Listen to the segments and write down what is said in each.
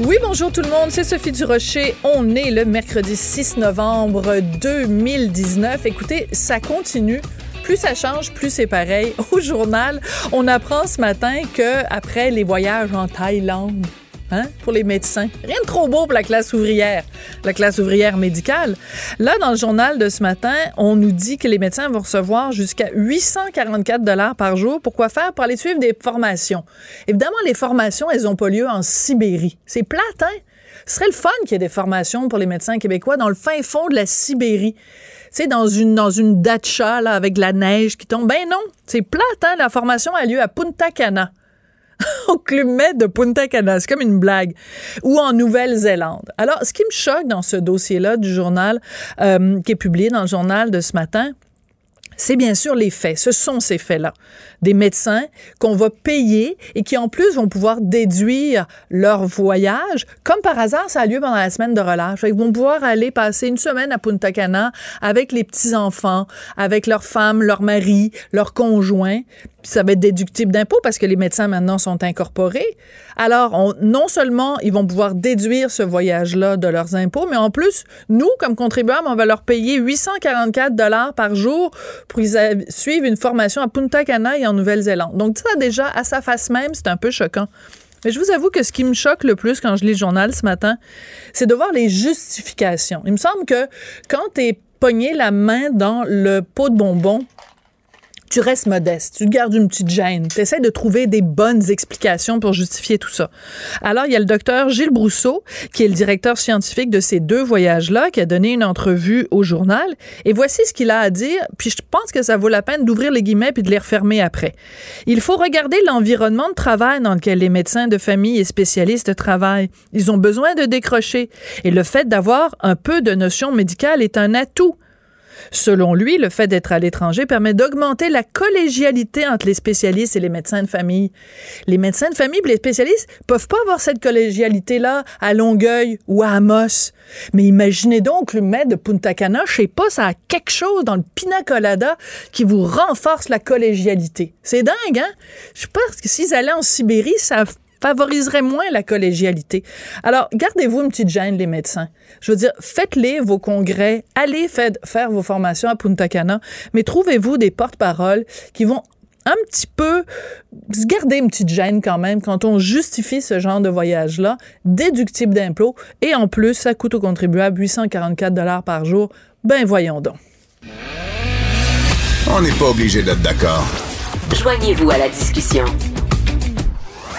Oui, bonjour tout le monde, c'est Sophie Durocher. On est le mercredi 6 novembre 2019. Écoutez, ça continue plus ça change, plus c'est pareil. Au journal, on apprend ce matin que après les voyages en Thaïlande, Hein, pour les médecins. Rien de trop beau pour la classe ouvrière, la classe ouvrière médicale. Là, dans le journal de ce matin, on nous dit que les médecins vont recevoir jusqu'à 844 dollars par jour. Pourquoi faire? Pour aller suivre des formations. Évidemment, les formations, elles n'ont pas lieu en Sibérie. C'est plate, hein? Ce serait le fun qu'il y ait des formations pour les médecins québécois dans le fin fond de la Sibérie. Tu dans une, dans une datcha, là, avec la neige qui tombe. Ben non, c'est plate, hein? La formation a lieu à Punta Cana au Club de Punta Cana. C'est comme une blague. Ou en Nouvelle-Zélande. Alors, ce qui me choque dans ce dossier-là du journal, euh, qui est publié dans le journal de ce matin, c'est bien sûr les faits. Ce sont ces faits-là. Des médecins qu'on va payer et qui en plus vont pouvoir déduire leur voyage. Comme par hasard, ça a lieu pendant la semaine de relâche. Ils vont pouvoir aller passer une semaine à Punta Cana avec les petits-enfants, avec leurs femmes, leurs maris, leurs conjoints. Puis ça va être déductible d'impôts parce que les médecins maintenant sont incorporés. Alors, on, non seulement ils vont pouvoir déduire ce voyage-là de leurs impôts, mais en plus, nous, comme contribuables, on va leur payer 844 dollars par jour pour qu'ils suivent une formation à Punta Cana en Nouvelle-Zélande. Donc, ça, déjà, à sa face même, c'est un peu choquant. Mais je vous avoue que ce qui me choque le plus quand je lis le journal ce matin, c'est de voir les justifications. Il me semble que quand tu es pogné la main dans le pot de bonbons tu restes modeste, tu gardes une petite gêne, tu essaies de trouver des bonnes explications pour justifier tout ça. Alors, il y a le docteur Gilles Brousseau, qui est le directeur scientifique de ces deux voyages-là, qui a donné une entrevue au journal, et voici ce qu'il a à dire, puis je pense que ça vaut la peine d'ouvrir les guillemets puis de les refermer après. Il faut regarder l'environnement de travail dans lequel les médecins de famille et spécialistes travaillent. Ils ont besoin de décrocher, et le fait d'avoir un peu de notions médicales est un atout. Selon lui, le fait d'être à l'étranger permet d'augmenter la collégialité entre les spécialistes et les médecins de famille. Les médecins de famille les spécialistes peuvent pas avoir cette collégialité-là à Longueuil ou à Amos. Mais imaginez donc le maître de Punta Cana, je sais pas, ça a quelque chose dans le pina colada qui vous renforce la collégialité. C'est dingue, hein? Je pense que s'ils allaient en Sibérie, ça favoriserait moins la collégialité. Alors, gardez-vous une petite gêne, les médecins. Je veux dire, faites-les vos congrès, allez faire vos formations à Punta Cana, mais trouvez-vous des porte-paroles qui vont un petit peu garder une petite gêne quand même quand on justifie ce genre de voyage-là, déductible d'impôts, et en plus, ça coûte aux contribuables 844 dollars par jour. Ben voyons donc. On n'est pas obligé d'être d'accord. Joignez-vous à la discussion.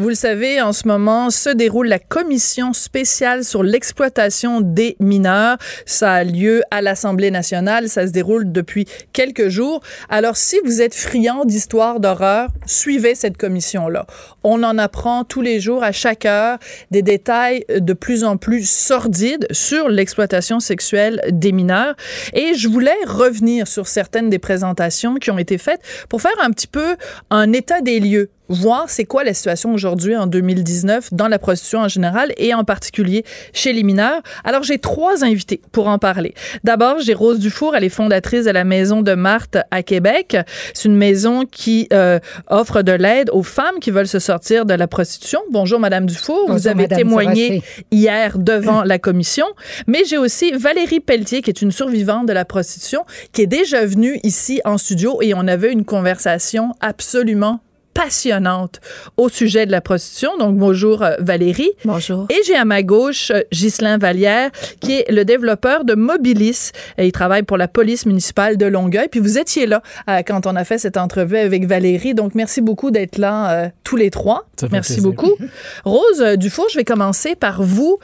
Vous le savez, en ce moment se déroule la commission spéciale sur l'exploitation des mineurs. Ça a lieu à l'Assemblée nationale. Ça se déroule depuis quelques jours. Alors, si vous êtes friand d'histoires d'horreur, suivez cette commission-là. On en apprend tous les jours, à chaque heure, des détails de plus en plus sordides sur l'exploitation sexuelle des mineurs. Et je voulais revenir sur certaines des présentations qui ont été faites pour faire un petit peu un état des lieux voir c'est quoi la situation aujourd'hui en 2019 dans la prostitution en général et en particulier chez les mineurs. Alors j'ai trois invités pour en parler. D'abord, j'ai Rose Dufour, elle est fondatrice de la Maison de Marthe à Québec. C'est une maison qui euh, offre de l'aide aux femmes qui veulent se sortir de la prostitution. Bonjour Madame Dufour, vous avez témoigné hier devant la commission, mais j'ai aussi Valérie Pelletier qui est une survivante de la prostitution qui est déjà venue ici en studio et on avait une conversation absolument passionnante au sujet de la prostitution. Donc, bonjour euh, Valérie. Bonjour. Et j'ai à ma gauche euh, Ghislain Vallière, qui est le développeur de Mobilis. Et il travaille pour la police municipale de Longueuil. Puis vous étiez là euh, quand on a fait cette entrevue avec Valérie. Donc, merci beaucoup d'être là tous les trois. merci beaucoup. Rose Dufour, je vais commencer par vous.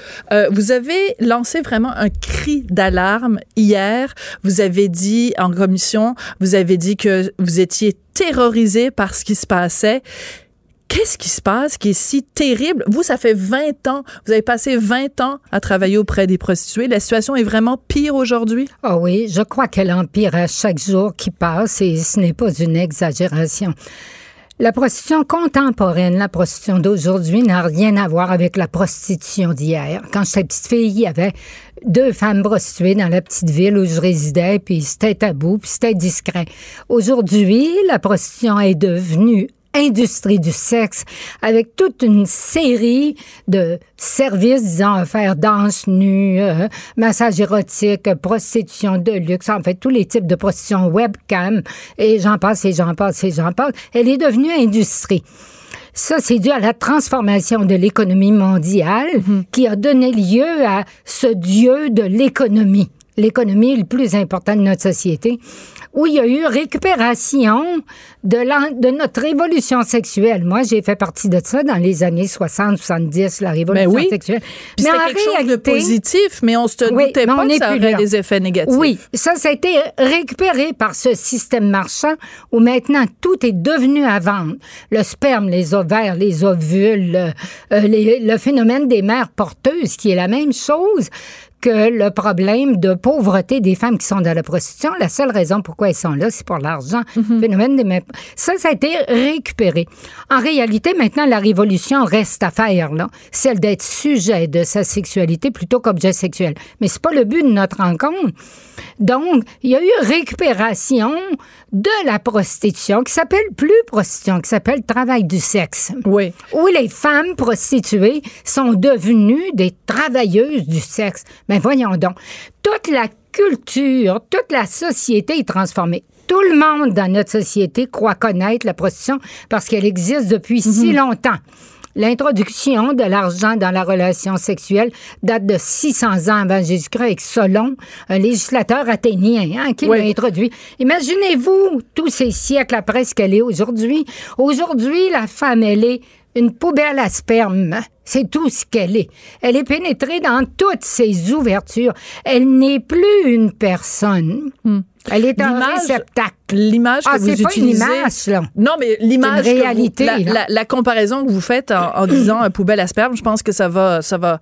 vous avez lancé vraiment un cri d'alarme hier. Vous avez dit en commission, vous avez dit que vous étiez terrorisé par ce qui se passait. Qu'est-ce qui se passe qui est si terrible? Vous, ça fait 20 ans, vous avez passé 20 ans à travailler auprès des prostituées. La situation est vraiment pire aujourd'hui? Ah oui, je crois qu'elle empire à chaque jour qui passe et ce n'est pas une exagération. La prostitution contemporaine, la prostitution d'aujourd'hui n'a rien à voir avec la prostitution d'hier. Quand j'étais petite fille, il y avait deux femmes prostituées dans la petite ville où je résidais, puis c'était tabou, puis c'était discret. Aujourd'hui, la prostitution est devenue industrie du sexe avec toute une série de services, disons, faire danse nue, euh, massage érotique, prostitution de luxe, en fait, tous les types de prostitution webcam, et j'en passe, et j'en passe, et j'en passe. Elle est devenue industrie. Ça, c'est dû à la transformation de l'économie mondiale mm-hmm. qui a donné lieu à ce dieu de l'économie. L'économie le plus important de notre société où il y a eu récupération de, de notre révolution sexuelle. Moi, j'ai fait partie de ça dans les années 60-70, la révolution ben oui. sexuelle. Puis mais en quelque réalité, chose de positif, mais on se doutait pas que ça aurait des effets négatifs. Oui, ça, ça a été récupéré par ce système marchand où maintenant tout est devenu à vendre. Le sperme, les ovaires, les ovules, euh, le phénomène des mères porteuses, qui est la même chose que le problème de pauvreté des femmes qui sont dans la prostitution, la seule raison pourquoi elles sont là, c'est pour l'argent. Mhm. Phénomène des Ça, ça a été récupéré. En réalité, maintenant, la révolution reste à faire, là. Celle d'être sujet de sa sexualité plutôt qu'objet sexuel. Mais c'est pas le but de notre rencontre. Donc, il y a eu récupération de la prostitution qui s'appelle plus prostitution, qui s'appelle travail du sexe. Oui. Où les femmes prostituées sont devenues des travailleuses du sexe. Mais voyons donc, toute la culture, toute la société est transformée. Tout le monde dans notre société croit connaître la prostitution parce qu'elle existe depuis si mhm. longtemps. L'introduction de l'argent dans la relation sexuelle date de 600 ans avant Jésus-Christ avec Solon, un législateur athénien hein, qui l'a introduit. Imaginez-vous tous ces siècles après ce qu'elle est aujourd'hui. Aujourd'hui, la femme, elle est une poubelle à sperme. C'est tout ce qu'elle est. Elle est pénétrée dans toutes ses ouvertures. Elle n'est plus une personne. Hmm. Elle est un réceptacle. L'image que ah, vous pas utilisez. Une image, là. Non, mais l'image. réalité. la, la, comparaison que vous faites en, en disant poubelle à sperme, je pense que ça va, ça va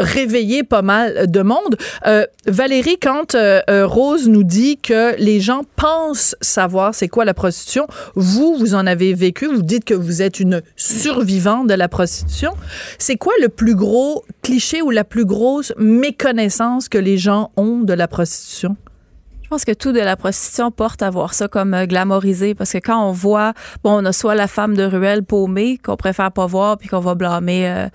réveiller pas mal de monde. Euh, Valérie, quand euh, euh, Rose nous dit que les gens pensent savoir c'est quoi la prostitution, vous, vous en avez vécu, vous dites que vous êtes une survivante de la prostitution. C'est quoi le plus gros cliché ou la plus grosse méconnaissance que les gens ont de la prostitution? Je pense que tout de la prostitution porte à voir ça comme euh, glamorisé parce que quand on voit, bon, on a soit la femme de ruelle paumée qu'on préfère pas voir puis qu'on va blâmer euh,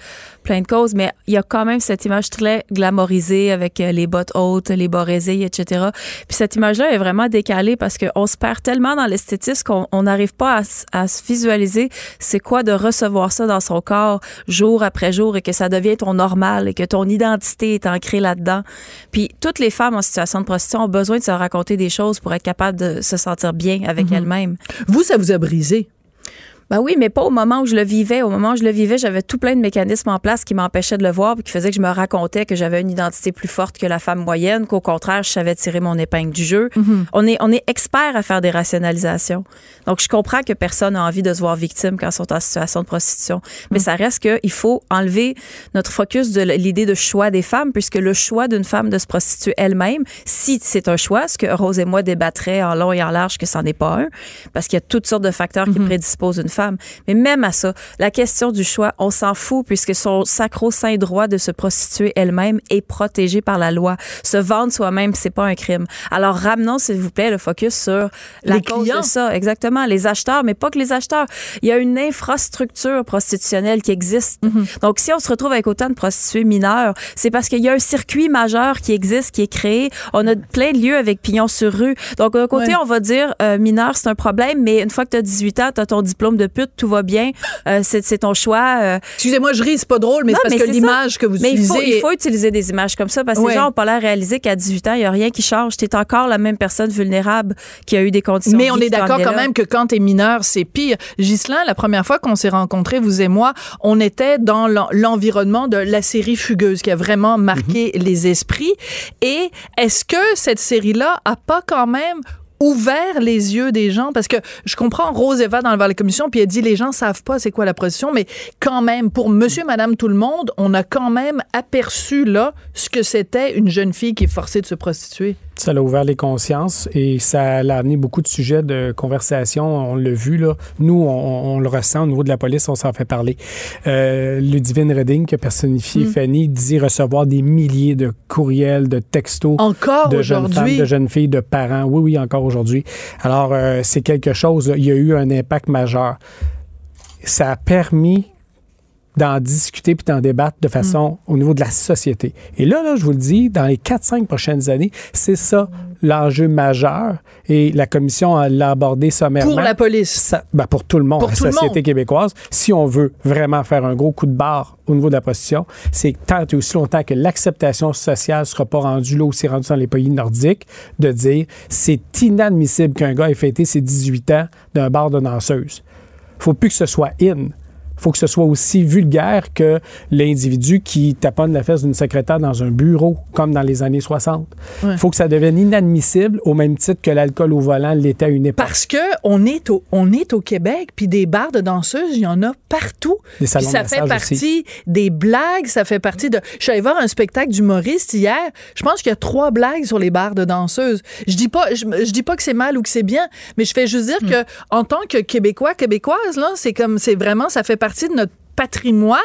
plein de causes, mais il y a quand même cette image très glamorisée avec euh, les bottes hautes, les barésilles, etc. Puis cette image-là est vraiment décalée parce qu'on se perd tellement dans l'esthétisme qu'on n'arrive pas à, à, se visualiser c'est quoi de recevoir ça dans son corps jour après jour et que ça devient ton normal et que ton identité est ancrée là-dedans. Puis toutes les femmes en situation de prostitution ont besoin de se raconter des choses pour être capable de se sentir bien avec mhm. elles-mêmes. Vous, ça vous a brisé? Ben oui, mais pas au moment où je le vivais. Au moment où je le vivais, j'avais tout plein de mécanismes en place qui m'empêchaient de le voir, puis qui faisaient que je me racontais que j'avais une identité plus forte que la femme moyenne, qu'au contraire, je savais tirer mon épingle du jeu. Mhm. On est on est expert à faire des rationalisations. Donc je comprends que personne n'a envie de se voir victime quand ils sont en situation de prostitution, mais mhm. ça reste que il faut enlever notre focus de l'idée de choix des femmes, puisque le choix d'une femme de se prostituer elle-même, si c'est un choix, ce que Rose et moi débattraient en long et en large que c'en est pas un, parce qu'il y a toutes sortes de facteurs qui mhm. prédisposent une femme. Mais même à ça, la question du choix, on s'en fout puisque son sacro-saint droit de se prostituer elle-même est protégé par la loi. Se vendre soi-même, c'est pas un crime. Alors ramenons, s'il vous plaît, le focus sur la les cause clients. de ça. Exactement. Les acheteurs, mais pas que les acheteurs. Il y a une infrastructure prostitutionnelle qui existe. Mm-hmm. Donc, si on se retrouve avec autant de prostituées mineures, c'est parce qu'il y a un circuit majeur qui existe, qui est créé. On a plein de lieux avec pignon sur rue. Donc, d'un côté, on va dire euh, mineur, c'est un problème, mais une fois que tu as 18 ans, tu as ton diplôme de pute, tout va bien, euh, c'est ton choix. Euh. Excusez-moi, je ris, c'est pas drôle, mais c'est parce que l'image que vous mais utilisez. Mais il faut, utiliser des images comme ça parce que les gens n'ont pas l'air réalisé qu'à 18 ans, il n'y a rien qui change. Tu es encore la même personne vulnérable qui a eu des conditions. Mais on est d'accord quand même que quand tu es mineur, c'est pire. Ghislain, la première fois qu'on s'est rencontrés, vous et moi, on était dans l'environnement de la série Fugueuse qui a vraiment marqué mhm. les esprits. Et est-ce que cette série-là a pas quand même ouvert les yeux des gens? Parce que je comprends Rose Eva dans la commission puis elle dit les gens savent pas c'est quoi la prostitution mais quand même pour monsieur madame tout le monde on a quand même aperçu là ce que c'était une jeune fille qui est forcée de se prostituer ça a ouvert les consciences et ça a amené beaucoup de sujets de conversation. On l'a vu, là. Nous, on, le ressent au niveau de la police, on s'en fait parler. Euh, Ludivine Redding, qui a personnifié Mm. Fanny, dit recevoir des milliers de courriels, de textos. encore de jeunes femmes, aujourd'hui? de jeunes filles, de parents. Oui, oui, encore aujourd'hui. Alors, euh, c'est quelque chose, là. il y a eu un impact majeur. Ça a permis d'en discuter puis d'en débattre de façon au niveau de la société. Et là, là, je vous le dis, dans les 4-5 prochaines années, c'est ça l'enjeu majeur. Et la commission l'a abordé sommairement. pour la police Ça- ben, pour tout le monde, Pour la société monde. québécoise. Si on veut vraiment faire un gros coup de barre au niveau de la prostitution, c'est tant et aussi longtemps que l'acceptation sociale ne sera pas rendue là où c'est rendu dans les pays nordiques, de dire c'est inadmissible qu'un gars ait fêté ses 18 ans d'un bar de danseuse. faut plus que ce soit in. Faut que ce soit aussi vulgaire que l'individu qui taponne la fesse d'une secrétaire dans un bureau, comme dans les années 60. Il Ouais. faut que ça devienne inadmissible au même titre que l'alcool au volant l'était à une époque. Parce que on est au, on est au Québec, puis des bars de danseuses, il y en a partout. Des Puis ça de fait partie des blagues, ça fait partie de. Je suis allée voir un spectacle d'humoriste hier. Je pense qu'il y a trois blagues sur les bars de danseuses. Je dis pas, je, je dis pas que c'est mal ou que c'est bien, mais je fais juste dire Hmm. que en tant que Québécois, Québécoise, là, c'est comme, c'est vraiment, ça fait partie de notre patrimoine,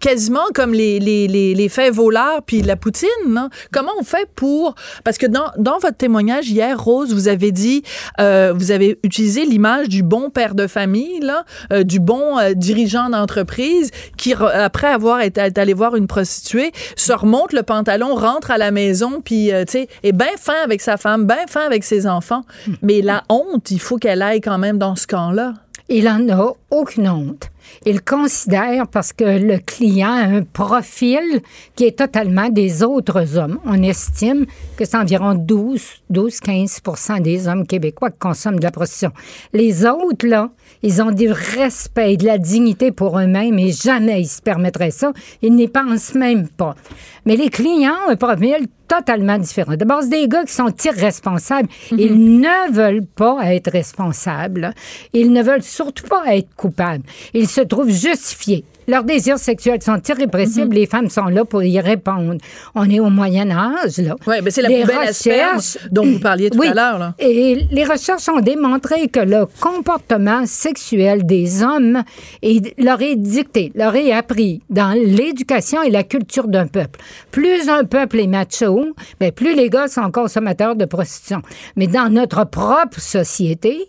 quasiment comme les, les, les, les faits voleurs puis la poutine. là. Comment on fait pour... Parce que dans, dans votre témoignage hier, Rose, vous avez dit, euh, vous avez utilisé l'image du bon père de famille, là, euh, du bon euh, dirigeant d'entreprise qui, après avoir été allé voir une prostituée, se remonte le pantalon, rentre à la maison, puis, tu sais, est bien fin avec sa femme, bien fin avec ses enfants. Mais la honte, il faut qu'elle aille quand même dans ce camp-là. Il en a aucune honte. Il considère, parce que le client a un profil qui est totalement des autres hommes. On estime que c'est environ 12, 12-15 des hommes québécois qui consomment de la prostitution. Les autres, là, ils ont du respect et de la dignité pour eux-mêmes et jamais ils se permettraient ça. Ils n'y pensent même pas. Mais les clients ont un profil totalement différent. D'abord, c'est des gars qui sont irresponsables. Ils ne veulent pas être responsables. Ils ne veulent surtout pas être coupables. Ils se trouvent justifiés. Leurs désirs sexuels sont irrépressibles. Les femmes sont là pour y répondre. On est au Moyen Âge, là. Oui, mais c'est la Les poubelle recherches- dont vous parliez tout Oui. à l'heure. là. Et les recherches ont démontré que le comportement sexuel des hommes est- leur est dicté, leur est appris dans l'éducation et la culture d'un peuple. Plus un peuple est macho, ben plus les gars sont consommateurs de prostitution. Mais dans notre propre société,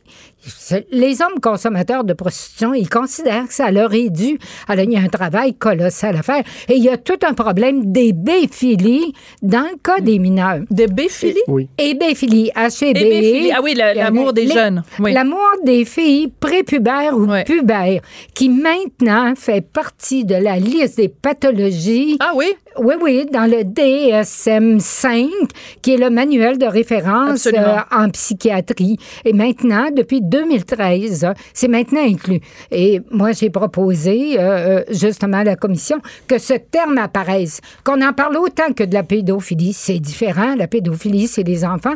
les hommes consommateurs de prostitution, ils considèrent que ça leur est dû. Alors, il y a un travail colossal à faire. Et il y a tout un problème d'ébéphilie dans le cas des mineurs. Des béphilie? Oui. Hébéphilie, H-E-B. Hébéphilie. Ah oui, l'amour des Les- jeunes. Oui. L'amour des filles prépubères ou Ouais. pubères, qui maintenant fait partie de la liste des pathologies. Ah oui? Oui, oui, dans le DSM-5, qui est le manuel de référence euh, en psychiatrie. Et maintenant, depuis 2013, euh, c'est maintenant inclus. Et moi, j'ai proposé, euh, euh, justement, à la commission, que ce terme apparaisse, qu'on en parle autant que de la pédophilie. C'est différent. La pédophilie, c'est des enfants.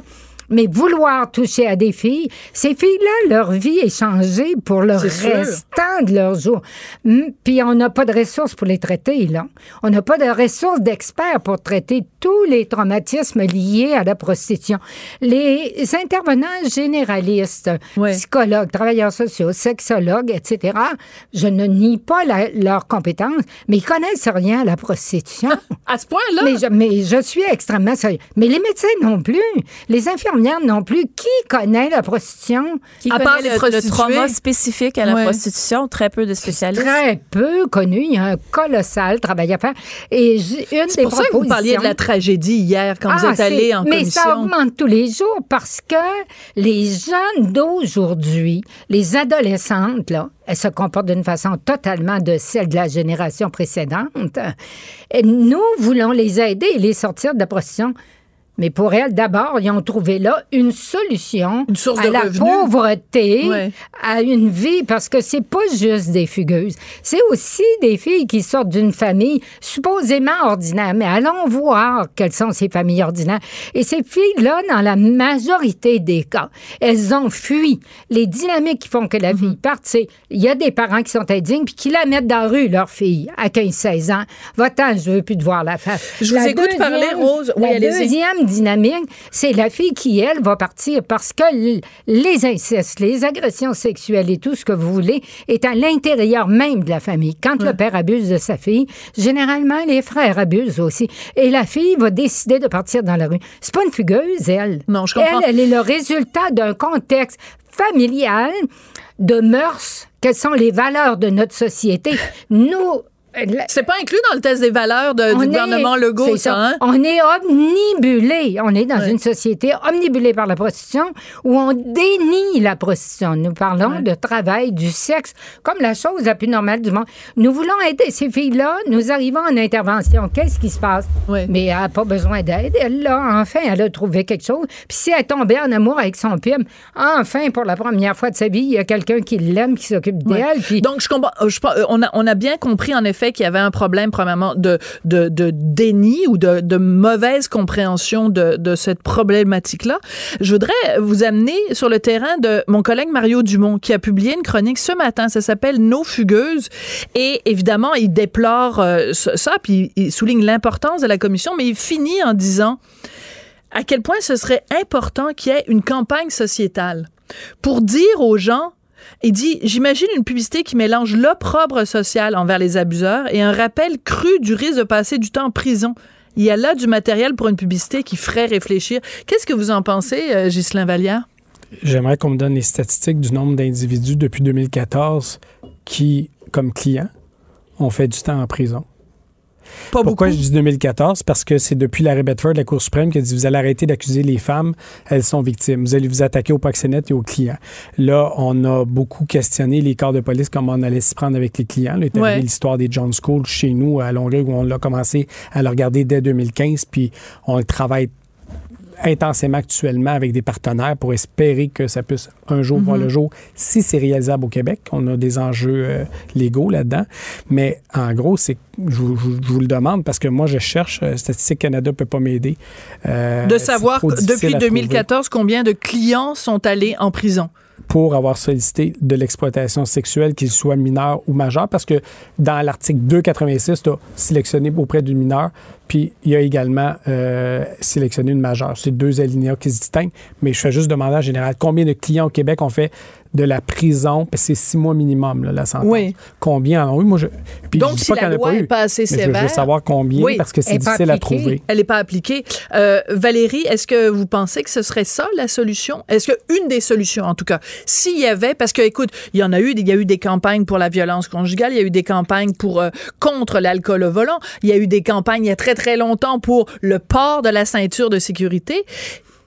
Mais vouloir toucher à des filles, ces filles-là, leur vie est changée pour le sûr. restant de leurs jours. Hum, Puis on n'a pas de ressources pour les traiter, là. On n'a pas de ressources d'experts pour traiter tous les traumatismes liés à la prostitution. Les intervenants généralistes, Ouais. psychologues, travailleurs sociaux, sexologues, etc., je ne nie pas la- leurs compétences, mais ils connaissent rien à la prostitution. À ce point-là? Mais je, mais je suis extrêmement sérieux. Mais les médecins non plus, les infirmières non plus. Qui connaît la prostitution? Qui À part les le- le, trauma spécifique à la Ouais. prostitution? Très peu de spécialistes. Très peu connu. Il y a un colossal travail à faire. Et une C'est des pour ça que vous parliez de la tragédie hier quand vous Ah, êtes allé en mais commission. ça augmente tous les jours parce que les jeunes d'aujourd'hui, les adolescentes, là, elles se comportent d'une façon totalement de celle de la génération précédente. Et nous voulons les aider et les sortir de la prostitution. Mais pour elle, d'abord, ils ont trouvé là une solution Une source à de la revenus. pauvreté, Ouais. à une vie, parce que c'est pas juste des fugueuses. C'est aussi des filles qui sortent d'une famille supposément ordinaire. Mais allons voir quelles sont ces familles ordinaires. Et ces filles-là, dans la majorité des cas, elles ont fui. Les dynamiques qui font que la Mhm. fille parte, c'est il y a des parents qui sont indignes puis qui la mettent dans la rue, leur fille, à 15-16 ans. Va-t'en, je veux plus te voir la face. Je vous écoute parler, Rose. Oui, la deuxième dynamique, c'est la fille qui, elle, va partir parce que les incestes, les agressions sexuelles et tout ce que vous voulez est à l'intérieur même de la famille. Quand le père abuse de sa fille, généralement, les frères abusent aussi. Et la fille va décider de partir dans la rue. C'est pas une fugueuse, elle. Non, je comprends. Elle, elle est le résultat d'un contexte familial, de mœurs, quelles sont les valeurs de notre société? Nous, C'est pas inclus dans le test des valeurs de- du est- gouvernement Legault, ça, hein? On est omnibulé. On est dans une société omnibulée par la prostitution où on dénie la prostitution. Nous parlons de travail, du sexe, comme la chose la plus normale du monde. Nous voulons aider ces filles-là. Nous arrivons en intervention. Qu'est-ce qui se passe? Mais elle n'a pas besoin d'aide. Elle, là, enfin, elle a trouvé quelque chose. Puis si elle est tombée en amour avec son pime, enfin, pour la première fois de sa vie, il y a quelqu'un qui l'aime, qui s'occupe d'elle. Puis Donc, je comprends. euh, je euh, on, a, on a bien compris, en effet, qu'il y avait un problème, premièrement, de, de, de déni ou de, de mauvaise compréhension de, de cette problématique-là. Je voudrais vous amener sur le terrain de mon collègue Mario Dumont, qui a publié une chronique ce matin. Ça s'appelle Nos fugueuses. Et évidemment, il déplore euh, ça, puis il souligne l'importance de la commission, mais il finit en disant à quel point ce serait important qu'il y ait une campagne sociétale pour dire aux gens il dit J'imagine une publicité qui mélange l'opprobre social envers les abuseurs et un rappel cru du risque de passer du temps en prison. Il y a là du matériel pour une publicité qui ferait réfléchir. Qu'est-ce que vous en pensez, euh, Ghislain Vallière? J'aimerais qu'on me donne les statistiques du nombre d'individus depuis 2014 qui, comme clients, ont fait du temps en prison. Pas Pourquoi beaucoup. je dis 2014? Parce que c'est depuis l'arrêt Bedford de la Cour suprême qui a dit vous allez arrêter d'accuser les femmes, elles sont victimes. Vous allez vous attaquer aux proxénètes et aux clients. Là, on a beaucoup questionné les corps de police, comment on allait s'y prendre avec les clients. Là, Ouais. l'histoire des John School chez nous à Longueuil où on l'a commencé à le regarder dès 2015, puis on le travaille intensément actuellement avec des partenaires pour espérer que ça puisse un jour voir le jour si c'est réalisable au Québec. On a des enjeux euh, légaux là-dedans. Mais en gros, c'est je, vous- je vous- je vous le demande parce que moi, je cherche, euh, Statistique Canada ne peut pas m'aider. Euh, De savoir depuis à trouver. 2014 combien de clients sont allés en prison? Pour avoir sollicité de l'exploitation sexuelle, qu'il soit mineur ou majeur, parce que dans l'article 286, tu as sélectionné auprès du mineur, puis il y a également euh, sélectionné une majeure. C'est deux alinéas qui se distinguent, mais je fais juste demander en général combien de clients au Québec ont fait de la prison, que c'est six mois minimum, là, la sentence. Oui. Combien? En eu? Moi, je, puis Donc, je dis si pas la loi pas assez mais je veux sévère- savoir combien, Oui. parce que c'est difficile à trouver. Elle n'est pas appliquée. Euh, Valérie, est-ce que vous pensez que ce serait ça la solution? Est-ce que une des solutions, en tout cas, s'il y avait, parce que écoute, il y en a eu, il y a eu des campagnes pour la violence conjugale, il y a eu des campagnes pour euh, contre l'alcool au volant, il y a eu des campagnes il y a très très longtemps pour le port de la ceinture de sécurité.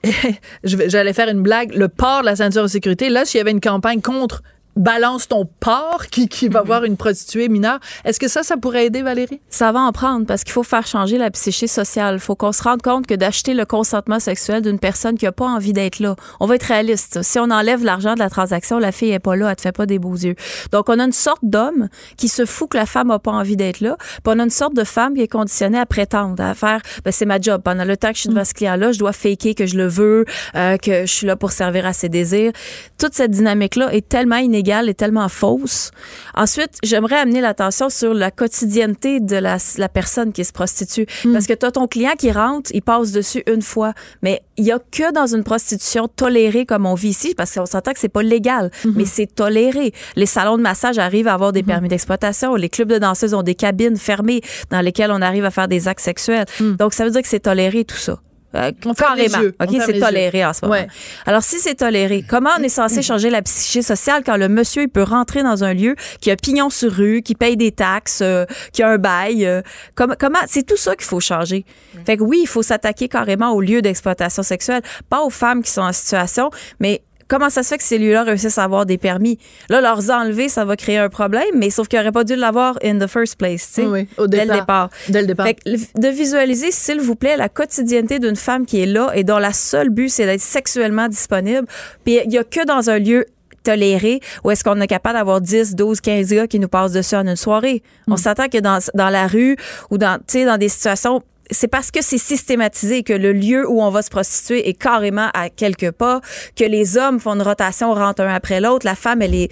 J'allais faire une blague, le port de la ceinture de sécurité. Là, s'il y avait une campagne contre balance ton port qui, qui va voir une prostituée mineure, est-ce que ça, ça pourrait aider, Valérie? Ça va en prendre parce qu'il faut faire changer la psyché sociale. Il faut qu'on se rende compte que d'acheter le consentement sexuel d'une personne qui a pas envie d'être là, on va être réaliste. Si on enlève l'argent de la transaction, la fille est pas là, elle te fait pas des beaux yeux. Donc on a une sorte d'homme qui se fout que la femme a pas envie d'être là, puis on a une sorte de femme qui est conditionnée à prétendre, à faire, ben c'est ma job. Pendant le temps que je suis devant ce client-là, je dois faker que je le veux, euh, que je suis là pour servir à ses désirs. Toute cette dynamique-là est tellement inégale et tellement fausse. Ensuite, j'aimerais amener l'attention sur la quotidienneté de la, la personne qui se prostitue. Parce que tu as ton client qui rentre, il passe dessus une fois, mais il y a que dans une prostitution tolérée comme on vit ici, parce qu'on s'entend que c'est pas légal, mais c'est toléré. Les salons de massage arrivent à avoir des permis d'exploitation, les clubs de danseuses ont des cabines fermées dans lesquelles on arrive à faire des actes sexuels. Donc, ça veut dire que c'est toléré tout ça. Euh, carrément. yeux. OK, c'est toléré en ce moment. Ouais. Alors, si c'est toléré, comment on est censé changer la psyché sociale quand le monsieur, il peut rentrer dans un lieu qui a pignon sur rue, qui paye des taxes, euh, qui a un bail? euh, comme- comment, c'est tout ça qu'il faut changer. Fait que oui, il faut s'attaquer carrément aux lieux d'exploitation sexuelle, pas aux femmes qui sont en situation, mais comment ça se fait que ces lieux-là réussissent à avoir des permis? Là, leur enlever, ça va créer un problème, mais sauf qu'ils n'auraient pas dû l'avoir in the first place, tu sais, Oui, dès le départ. Dès le départ. Fait que de visualiser, s'il vous plaît, la quotidienneté d'une femme qui est là et dont la seule but, c'est d'être sexuellement disponible. Puis il y a que dans un lieu toléré où est-ce qu'on est capable d'avoir 10, 12, 15 gars qui nous passent dessus en une soirée. On s'attend que dans, dans la rue ou dans, tu sais, dans des situations c'est parce que c'est systématisé que le lieu où on va se prostituer est carrément à quelques pas, que les hommes font une rotation, rentrent un après l'autre, la femme, elle est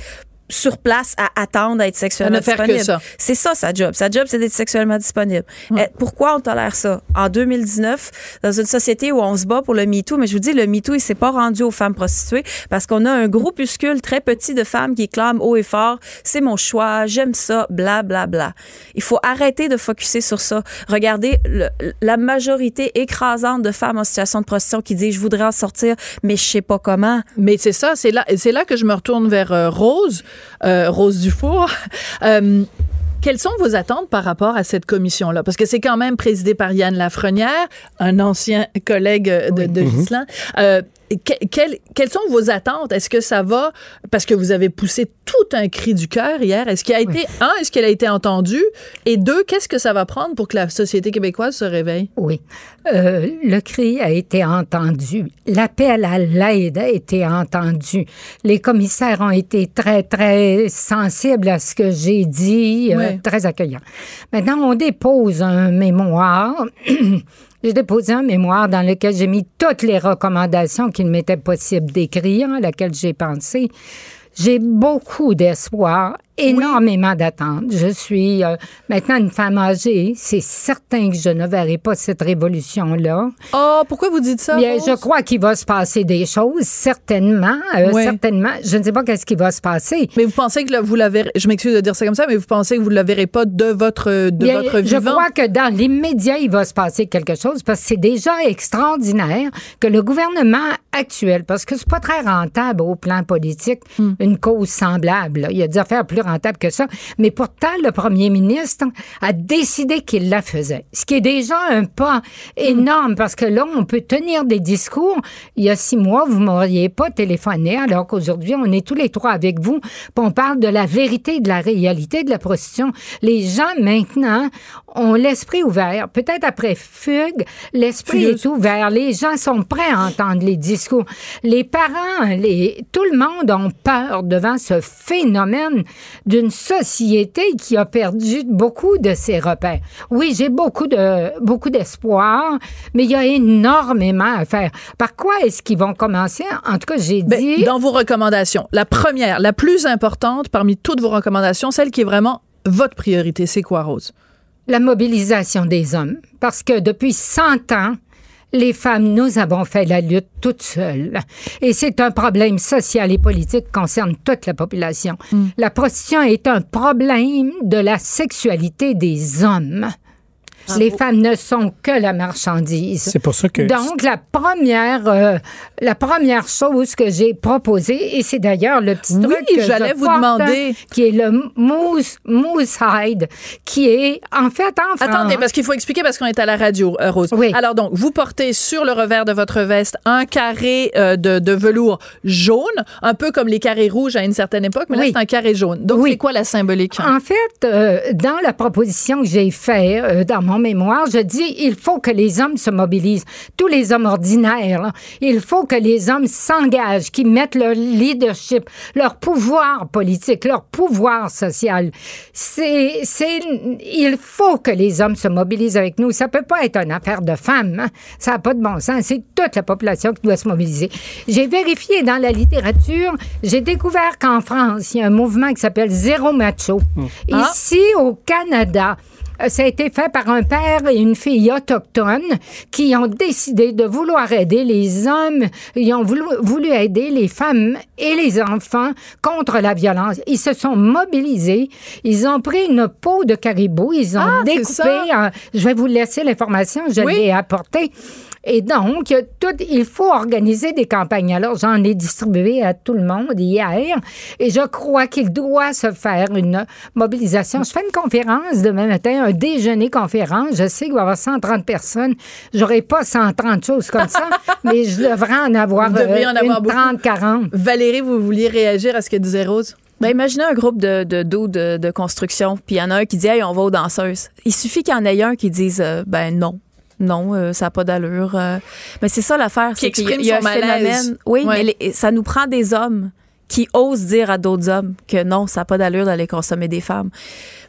sur place à attendre à être sexuellement À ne faire que disponible. C'est ça sa job. Sa job, c'est d'être sexuellement disponible. Eh, pourquoi on tolère ça? En 2019, dans une société où on se bat pour le MeToo, mais je vous dis, le MeToo, il s'est pas rendu aux femmes prostituées parce qu'on a un groupuscule très petit de femmes qui clament haut et fort, c'est mon choix, j'aime ça, bla, bla, bla. Il faut arrêter de focuser sur ça. Regardez le- la majorité écrasante de femmes en situation de prostitution qui disent, je voudrais en sortir, mais je sais pas comment. Mais c'est ça, c'est là, c'est là que je me retourne vers euh, Rose, Rose Dufour. Euh, quelles sont vos attentes par rapport à cette commission-là? Parce que c'est quand même présidé par Yann Lafrenière, un ancien collègue euh, de, de Ghislain. Euh, que- quelles, quelles sont vos attentes? Est-ce que ça va? Parce que vous avez poussé tout un cri du cœur hier. Est-ce qu'il a été, un, est-ce qu'elle a été entendue? Et deux, qu'est-ce que ça va prendre pour que la société québécoise se réveille? Oui. Euh, le cri a été entendu. L'appel à l'aide a été entendu. Les commissaires ont été très, très sensibles à ce que j'ai dit, euh, très accueillants. Maintenant, on dépose un mémoire. J'ai déposé un mémoire dans lequel j'ai mis toutes les recommandations qu'il m'était possible d'écrire, à laquelle j'ai pensé. J'ai beaucoup d'espoir, énormément d'attentes. Je suis euh, maintenant une femme âgée. C'est certain que je ne verrai pas cette révolution-là. Oh, pourquoi vous dites ça? Bien, Rose? je crois qu'il va se passer des choses, certainement. euh. Certainement. Je ne sais pas qu'est-ce qui va se passer. Mais vous pensez que là, vous la verrez, je m'excuse de dire ça comme ça, mais vous pensez que vous ne la verrez pas de votre, de Bien, votre je vivant? crois que dans l'immédiat, il va se passer quelque chose parce que c'est déjà extraordinaire que le gouvernement actuel, parce que c'est pas très rentable au plan politique, Hmm. une cause semblable. là. Il y a des affaires plus que ça. Mais pourtant, le premier ministre a décidé qu'il la faisait. Ce qui est déjà un pas énorme parce que là, on peut tenir des discours. Il y a six mois, vous m'auriez pas téléphoné alors qu'aujourd'hui, on est tous les trois avec vous. puis on parle de la vérité, de la réalité de la prostitution. Les gens, maintenant, ont l'esprit ouvert. Peut-être après Fugue, l'esprit est ouvert. Les gens sont prêts à entendre les discours. Les parents, les, tout le monde ont peur devant ce phénomène d'une société qui a perdu beaucoup de ses repères. Oui, j'ai beaucoup de beaucoup d'espoir, mais il y a énormément à faire. Par quoi est-ce qu'ils vont commencer? En tout cas, j'ai Ben, dit dans vos recommandations, la première, la plus importante parmi toutes vos recommandations, celle qui est vraiment votre priorité, c'est quoi, Rose? la mobilisation des hommes. Parce que depuis 100 ans, les femmes, nous avons fait la lutte toutes seules. Et c'est un problème social et politique qui concerne toute la population. La prostitution est un problème de la sexualité des hommes. Les femmes ne sont que la marchandise. C'est pour ça que. Donc, la première, euh, la première chose que j'ai proposée, et c'est d'ailleurs le petit Oui, truc que j'allais vous porte, demander. qui est le mousse, mousse hide, qui est, en fait, en France. Attendez, parce qu'il faut expliquer parce qu'on est à la radio, euh, Rose. Oui. Alors donc, vous portez sur le revers de votre veste un carré euh, de, de velours jaune, un peu comme les carrés rouges à une certaine époque, mais là Oui. c'est un carré jaune. Donc Oui. c'est quoi la symbolique? En fait, euh, dans la proposition que j'ai faite euh, dans mon mémoire, je dis il faut que les hommes se mobilisent, tous les hommes ordinaires. là. il faut que les hommes s'engagent, qu'ils mettent leur leadership, leur pouvoir politique, leur pouvoir social. C'est, c'est, il faut que les hommes se mobilisent avec nous. Ça peut pas être une affaire de femmes. hein. Ça n'a pas de bon sens. C'est toute la population qui doit se mobiliser. J'ai vérifié dans la littérature, j'ai découvert qu'en France, il y a un mouvement qui s'appelle Zéro Macho. Ah. Ici, au Canada, euh, ça a été fait par un père et une fille autochtones qui ont décidé de vouloir aider les hommes, ils ont voulu, voulu aider les femmes et les enfants contre la violence. Ils se sont mobilisés, ils ont pris une peau de caribou, ils ont Ah, découpé, en- je vais vous laisser l'information, je Oui. l'ai apportée. Et donc, tout, il faut organiser des campagnes. Alors, j'en ai distribué à tout le monde hier et je crois qu'il doit se faire une mobilisation. Je fais une conférence demain matin, un déjeuner conférence. Je sais qu'il va y avoir 130 personnes. J'aurai pas 130 choses comme ça, mais je devrais en avoir, Vous devriez euh, en avoir une beaucoup. 30, 40. Valérie, vous vouliez réagir à ce que disait Rose? Ben, imaginez un groupe de de, dos de, de construction, puis il y en a un qui dit Hey, on va aux danseuses. Il suffit qu'il y en ait un qui dise euh, Ben non. Non, euh, ça n'a pas d'allure. euh. Mais c'est ça l'affaire. Qui c'est qu'il y a- exprime il y a son un malaise. phénomène. Oui, Ouais. mais les- ça nous prend des hommes qui osent dire à d'autres hommes que non, ça n'a pas d'allure d'aller consommer des femmes.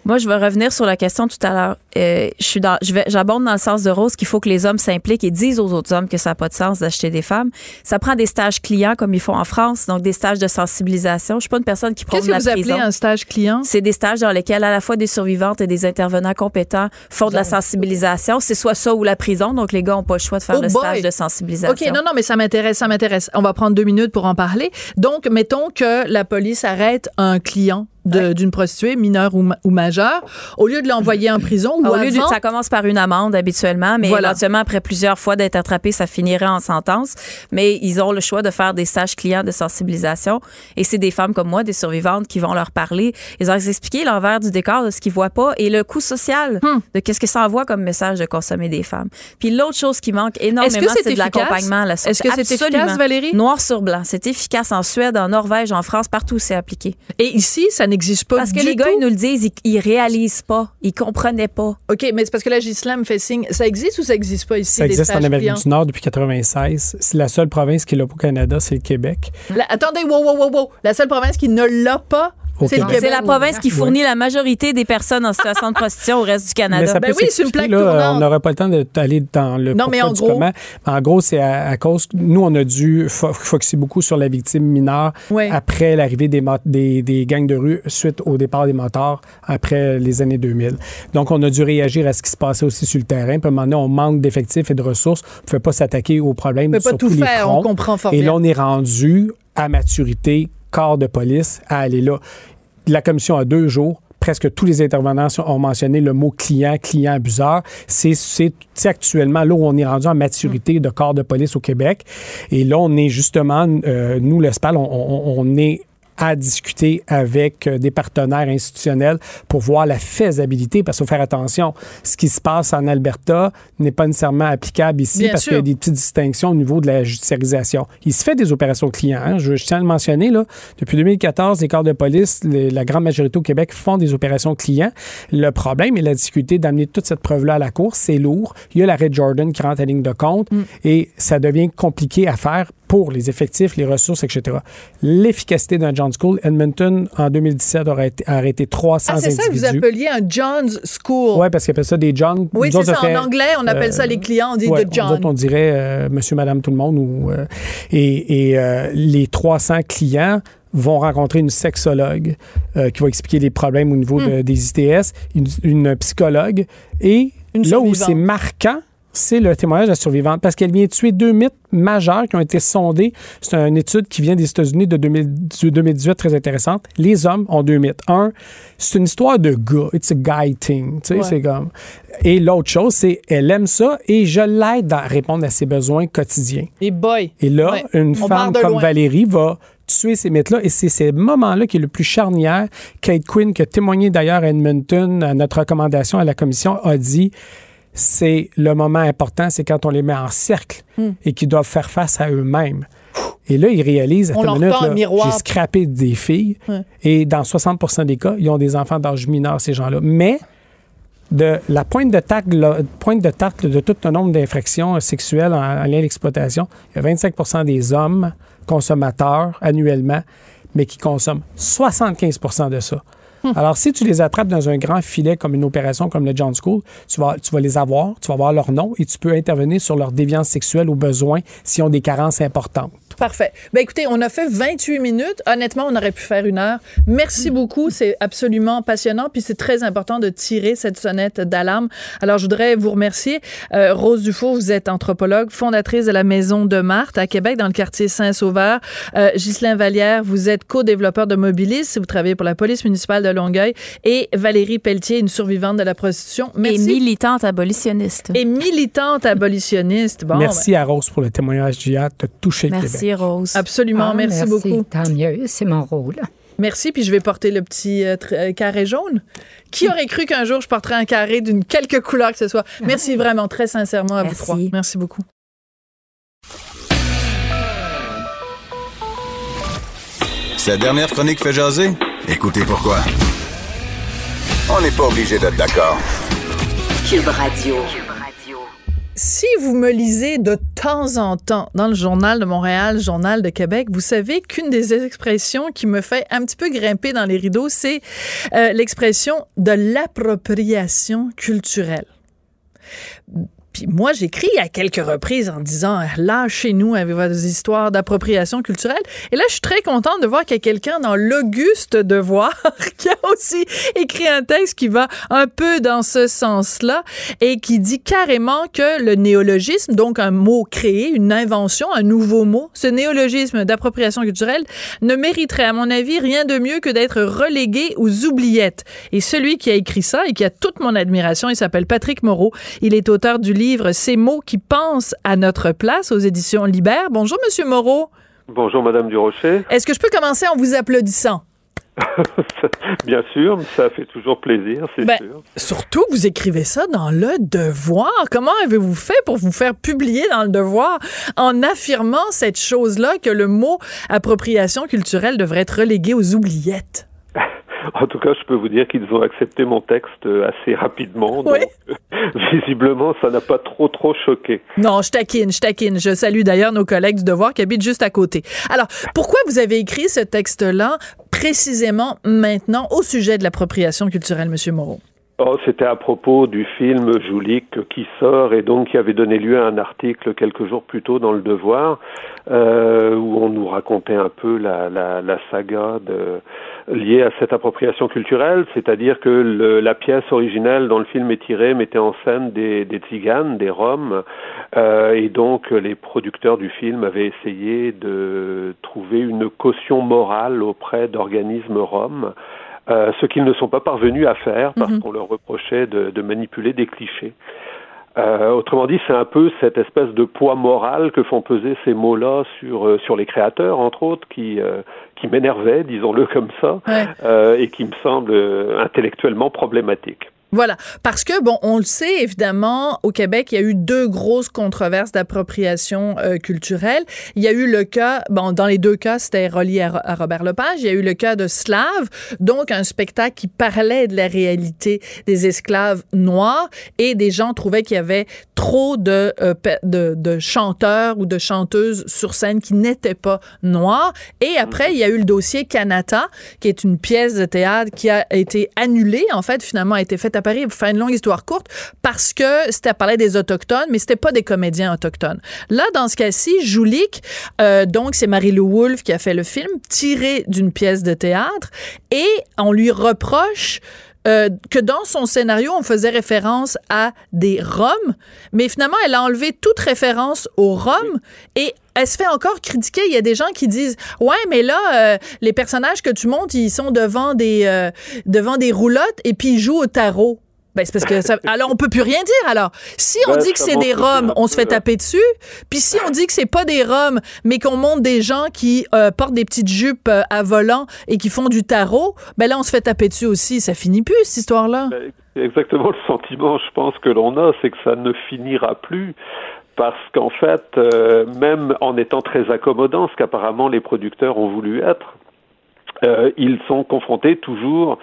Moi, je vais revenir sur la question tout à l'heure. Euh, je suis dans, je vais, j'abonde dans le sens de Rose qu'il faut que les hommes s'impliquent et disent aux autres hommes que ça n'a pas de sens d'acheter des femmes. Ça prend des stages clients comme ils font en France, donc des stages de sensibilisation. Je suis pas une personne qui prône Qu'est-ce que la vous appelez prison. un stage client? C'est des stages dans lesquels à la fois des survivantes et des intervenants compétents font de la sensibilisation. C'est soit ça ou la prison, donc les gars n'ont pas le choix de faire Oh le boy. stage de sensibilisation. OK, non, non, mais ça m'intéresse, ça m'intéresse. On va prendre deux minutes pour en parler. Donc, mettons que la police arrête un client d'une prostituée, mineure ou, ma- ou majeure, au lieu de l'envoyer en prison ou Au lieu de- avant- ça commence par une amende habituellement, mais Voilà. éventuellement, après plusieurs fois d'être attrapé, ça finirait en sentence. Mais ils ont le choix de faire des stages clients de sensibilisation. Et c'est des femmes comme moi, des survivantes, qui vont leur parler. Ils vont leur expliquer l'envers du décor de ce qu'ils voient pas et le coût social Hmm. de qu'est-ce que ça envoie comme message de consommer des femmes. Puis l'autre chose qui manque énormément, c'est de l'accompagnement la Est-ce que c'est efficace, Valérie? Noir sur blanc. C'est efficace en Suède, en Norvège, en France, partout où c'est appliqué. Et ici, ça n'existe pas Parce que du les gars, tout. ils nous le disent, ils, ils réalisent pas, ils comprenaient pas. OK, mais c'est parce que la Gisela me fait signe. Ça existe ou ça n'existe pas ici, Ça des existe en Amérique clients? du Nord depuis 96. C'est la seule province qui l'a pas au Canada, c'est le Québec. La- attendez, wow, wow, wow, wow. La seule province qui ne l'a pas, Au c'est la province qui fournit la majorité des personnes en situation de prostitution au reste du Mais Canada. Ben oui, c'est une plaque là, tournante. On n'aurait pas le temps d'aller dans le Non, mais en du gros- comment. En gros, c'est à, à cause... Nous, on a dû fo- focuser beaucoup sur la victime mineure Ouais. après l'arrivée des, mo- des, des gangs de rue suite au départ des motards après les années 2000. Donc, on a dû réagir à ce qui se passait aussi sur le terrain. Puis à un moment donné, on manque d'effectifs et de ressources. On ne pouvait pas s'attaquer aux problèmes On peut pas sur tout tous les faire, fronts. on comprend fort Et là, on est rendu à maturité, corps de police, à aller là. La commission a deux jours. Presque tous les intervenants ont mentionné le mot client, client abuseur. C'est actuellement là où on est rendu en maturité de corps de police au Québec. Et là, on est justement, euh, nous, le SPAL, on est à discuter avec euh, des partenaires institutionnels pour voir la faisabilité, parce qu'il faut faire attention. Ce qui se passe en Alberta n'est pas nécessairement applicable ici Bien parce qu'il y a des petites distinctions au niveau de la judiciarisation. Il se fait des opérations clients. hein. Je, je tiens à le mentionner. Là. Depuis 2014, les corps de police, les- la grande majorité au Québec font des opérations clients. Le problème et la difficulté d'amener toute cette preuve-là à la cour, c'est lourd. Il y a l'arrêt Jordan qui rentre à ligne de compte Mm. et ça devient compliqué à faire pour les effectifs, les ressources, etc. L'efficacité d'un John School, Edmonton, en 2017, aurait été, a arrêté 300 Ah, c'est ça que vous appeliez un John's School. Oui, parce qu'ils appellent ça des John. Oui, c'est ça. fait- En anglais, on appelle ça euh, les clients, on dit Ouais, de John. autres, on dirait euh, monsieur, madame, tout le monde. Ou, euh, et et, euh, les 300 clients vont rencontrer une sexologue euh, qui va expliquer les problèmes au niveau de- des ITS, une, une psychologue. Et Une là où c'est marquant, c'est le témoignage de la survivante parce qu'elle vient tuer deux mythes majeurs qui ont été sondés. C'est une étude qui vient des États-Unis de 2000 de 2018 très intéressante. Les hommes ont deux mythes. Un, c'est une histoire de gars. It's a guy thing. Tu sais, Ouais. c'est comme. Et l'autre chose, c'est elle aime ça et je l'aide à répondre à ses besoins quotidiens. Et boy. Et là, Ouais. une On femme comme loin. Valérie va tuer ces mythes-là. Et c'est ces moments-là qui est le plus charnière. Kate Quinn, qui a témoigné d'ailleurs à Edmonton, à notre recommandation à la commission, a dit c'est le moment important, c'est quand on les met en cercle Hmm. et qu'ils doivent faire face à eux-mêmes. Et là, ils réalisent, On leur une minute, là, j'ai scrappé des filles et dans 60 des cas, ils ont des enfants d'âge mineur, ces gens-là. Mais de la pointe de la pointe de tarte de tout un nombre d'infractions sexuelles en, en lien à l'exploitation, il y a 25% des hommes consommateurs annuellement, mais qui consomment 75% de ça. Alors, si tu les attrapes dans un grand filet comme une opération comme le John School, tu vas, tu vas les avoir, tu vas avoir leur nom et tu peux intervenir sur leur déviance sexuelle au besoin s'ils ont des carences importantes. Parfait. Ben écoutez, on a fait 28 minutes. Honnêtement, on aurait pu faire une heure. Merci beaucoup. C'est absolument passionnant. Puis c'est très important de tirer cette sonnette d'alarme. Alors, je voudrais vous remercier. Euh, Rose Dufour, vous êtes anthropologue, fondatrice de la Maison de Marthe à Québec, dans le quartier Saint-Sauveur. Euh, Ghislain Vallière, vous êtes co-développeur de Mobilis. Vous travaillez pour la police municipale de Longueuil, et Valérie Pelletier, une survivante de la prostitution. Et militante abolitionniste. Et militante abolitionniste. Bon, merci à Rose pour le témoignage d'hier. T'as touché Merci, Québec. Rose. Absolument, Ah, merci, beaucoup. Tant mieux, c'est mon rôle. Merci, puis je vais porter le petit euh, euh, carré jaune. Qui aurait cru qu'un jour je porterais un carré d'une quelque couleur que ce soit? Merci vraiment, très sincèrement à Merci. vous trois. Merci beaucoup. Cette dernière chronique fait jaser? Écoutez pourquoi. On n'est pas obligé d'être d'accord. Cube Radio. Si vous me lisez de temps en temps dans le Journal de Montréal, le Journal de Québec, vous savez qu'une des expressions qui me fait un petit peu grimper dans les rideaux, c'est euh, l'expression de l'appropriation culturelle. Puis moi, j'écris à quelques reprises en disant lâchez-nous avec vos histoires d'appropriation culturelle. Et là, je suis très contente de voir qu'il y a quelqu'un dans l'Auguste Devoir qui a aussi écrit un texte qui va un peu dans ce sens-là et qui dit carrément que le néologisme, donc un mot créé, une invention, un nouveau mot, ce néologisme d'appropriation culturelle ne mériterait, à mon avis, rien de mieux que d'être relégué aux oubliettes. Et celui qui a écrit ça et qui a toute mon admiration, il s'appelle Patrick Moreau. Il est auteur du livre Ces mots qui pensent à notre place aux éditions Libère. Bonjour, Monsieur Moreau. Bonjour Madame Durocher. Est-ce que je peux commencer en vous applaudissant? Bien sûr, ça fait toujours plaisir, c'est Ben, sûr. Surtout vous écrivez ça dans le devoir. Comment avez-vous fait pour vous faire publier dans le devoir en affirmant cette chose-là que le mot appropriation culturelle devrait être relégué aux oubliettes? En tout cas, je peux vous dire qu'ils ont accepté mon texte euh, assez rapidement. Oui. Donc, euh, visiblement, ça n'a pas trop, trop choqué. Non, je taquine, je taquine. Je salue d'ailleurs nos collègues du devoir qui habitent juste à côté. Alors, pourquoi vous avez écrit ce texte-là précisément maintenant au sujet de l'appropriation culturelle, Monsieur Moreau? Oh, C'était à propos du film Joulik qui sort et donc qui avait donné lieu à un article quelques jours plus tôt dans Le Devoir euh, où on nous racontait un peu la, la, la saga liée à cette appropriation culturelle, c'est-à-dire que le, la pièce originelle dont le film est tiré mettait en scène des, des tziganes, des roms, euh, et donc les producteurs du film avaient essayé de trouver une caution morale auprès d'organismes roms. Euh, ce qu'ils ne sont pas parvenus à faire parce qu'on leur reprochait de, de manipuler des clichés. Euh, autrement dit, c'est un peu cette espèce de poids moral que font peser ces mots-là sur euh, sur les créateurs, entre autres, qui euh, qui m'énervaient, disons-le comme ça, Ouais. euh, et qui me semblent euh, intellectuellement problématiques. Voilà, parce que bon, on le sait évidemment, au Québec, il y a eu deux grosses controverses d'appropriation euh, culturelle. Il y a eu le cas, bon, dans les deux cas, c'était relié à, Robert Lepage. Il y a eu le cas de Slave, donc un spectacle qui parlait de la réalité des esclaves noirs, et des gens trouvaient qu'il y avait trop de, euh, de chanteurs ou de chanteuses sur scène qui n'étaient pas noirs. Et après, il y a eu le dossier Canada, qui est une pièce de théâtre qui a été annulée, en fait, finalement a été faite à Paris, pour faire une longue histoire courte, parce que c'était à parler des Autochtones, mais c'était pas des comédiens autochtones. Là, dans ce cas-ci, Joulik, euh, donc c'est Marie-Lou Wolfe qui a fait le film, tiré d'une pièce de théâtre, et on lui reproche euh, que dans son scénario, on faisait référence à des Roms, mais finalement, elle a enlevé toute référence aux Roms et elle se fait encore critiquer. Il y a des gens qui disent Ouais, mais là, euh, les personnages que tu montes, ils sont devant des, euh, devant des roulottes et puis ils jouent au tarot. Ben, c'est parce que ça, alors on peut plus rien dire alors. Si on Ben, dit que c'est des Roms, on se fait taper dessus. Puis si on dit que c'est pas des Roms, mais qu'on montre des gens qui euh, portent des petites jupes euh, à volant et qui font du tarot, ben là on se fait taper dessus aussi. Ça finit plus cette histoire-là. Ben, exactement le sentiment, je pense, que l'on a, c'est que ça ne finira plus. Parce qu'en fait, euh, même en étant très accommodant, ce qu'apparemment les producteurs ont voulu être, euh, ils sont confrontés toujours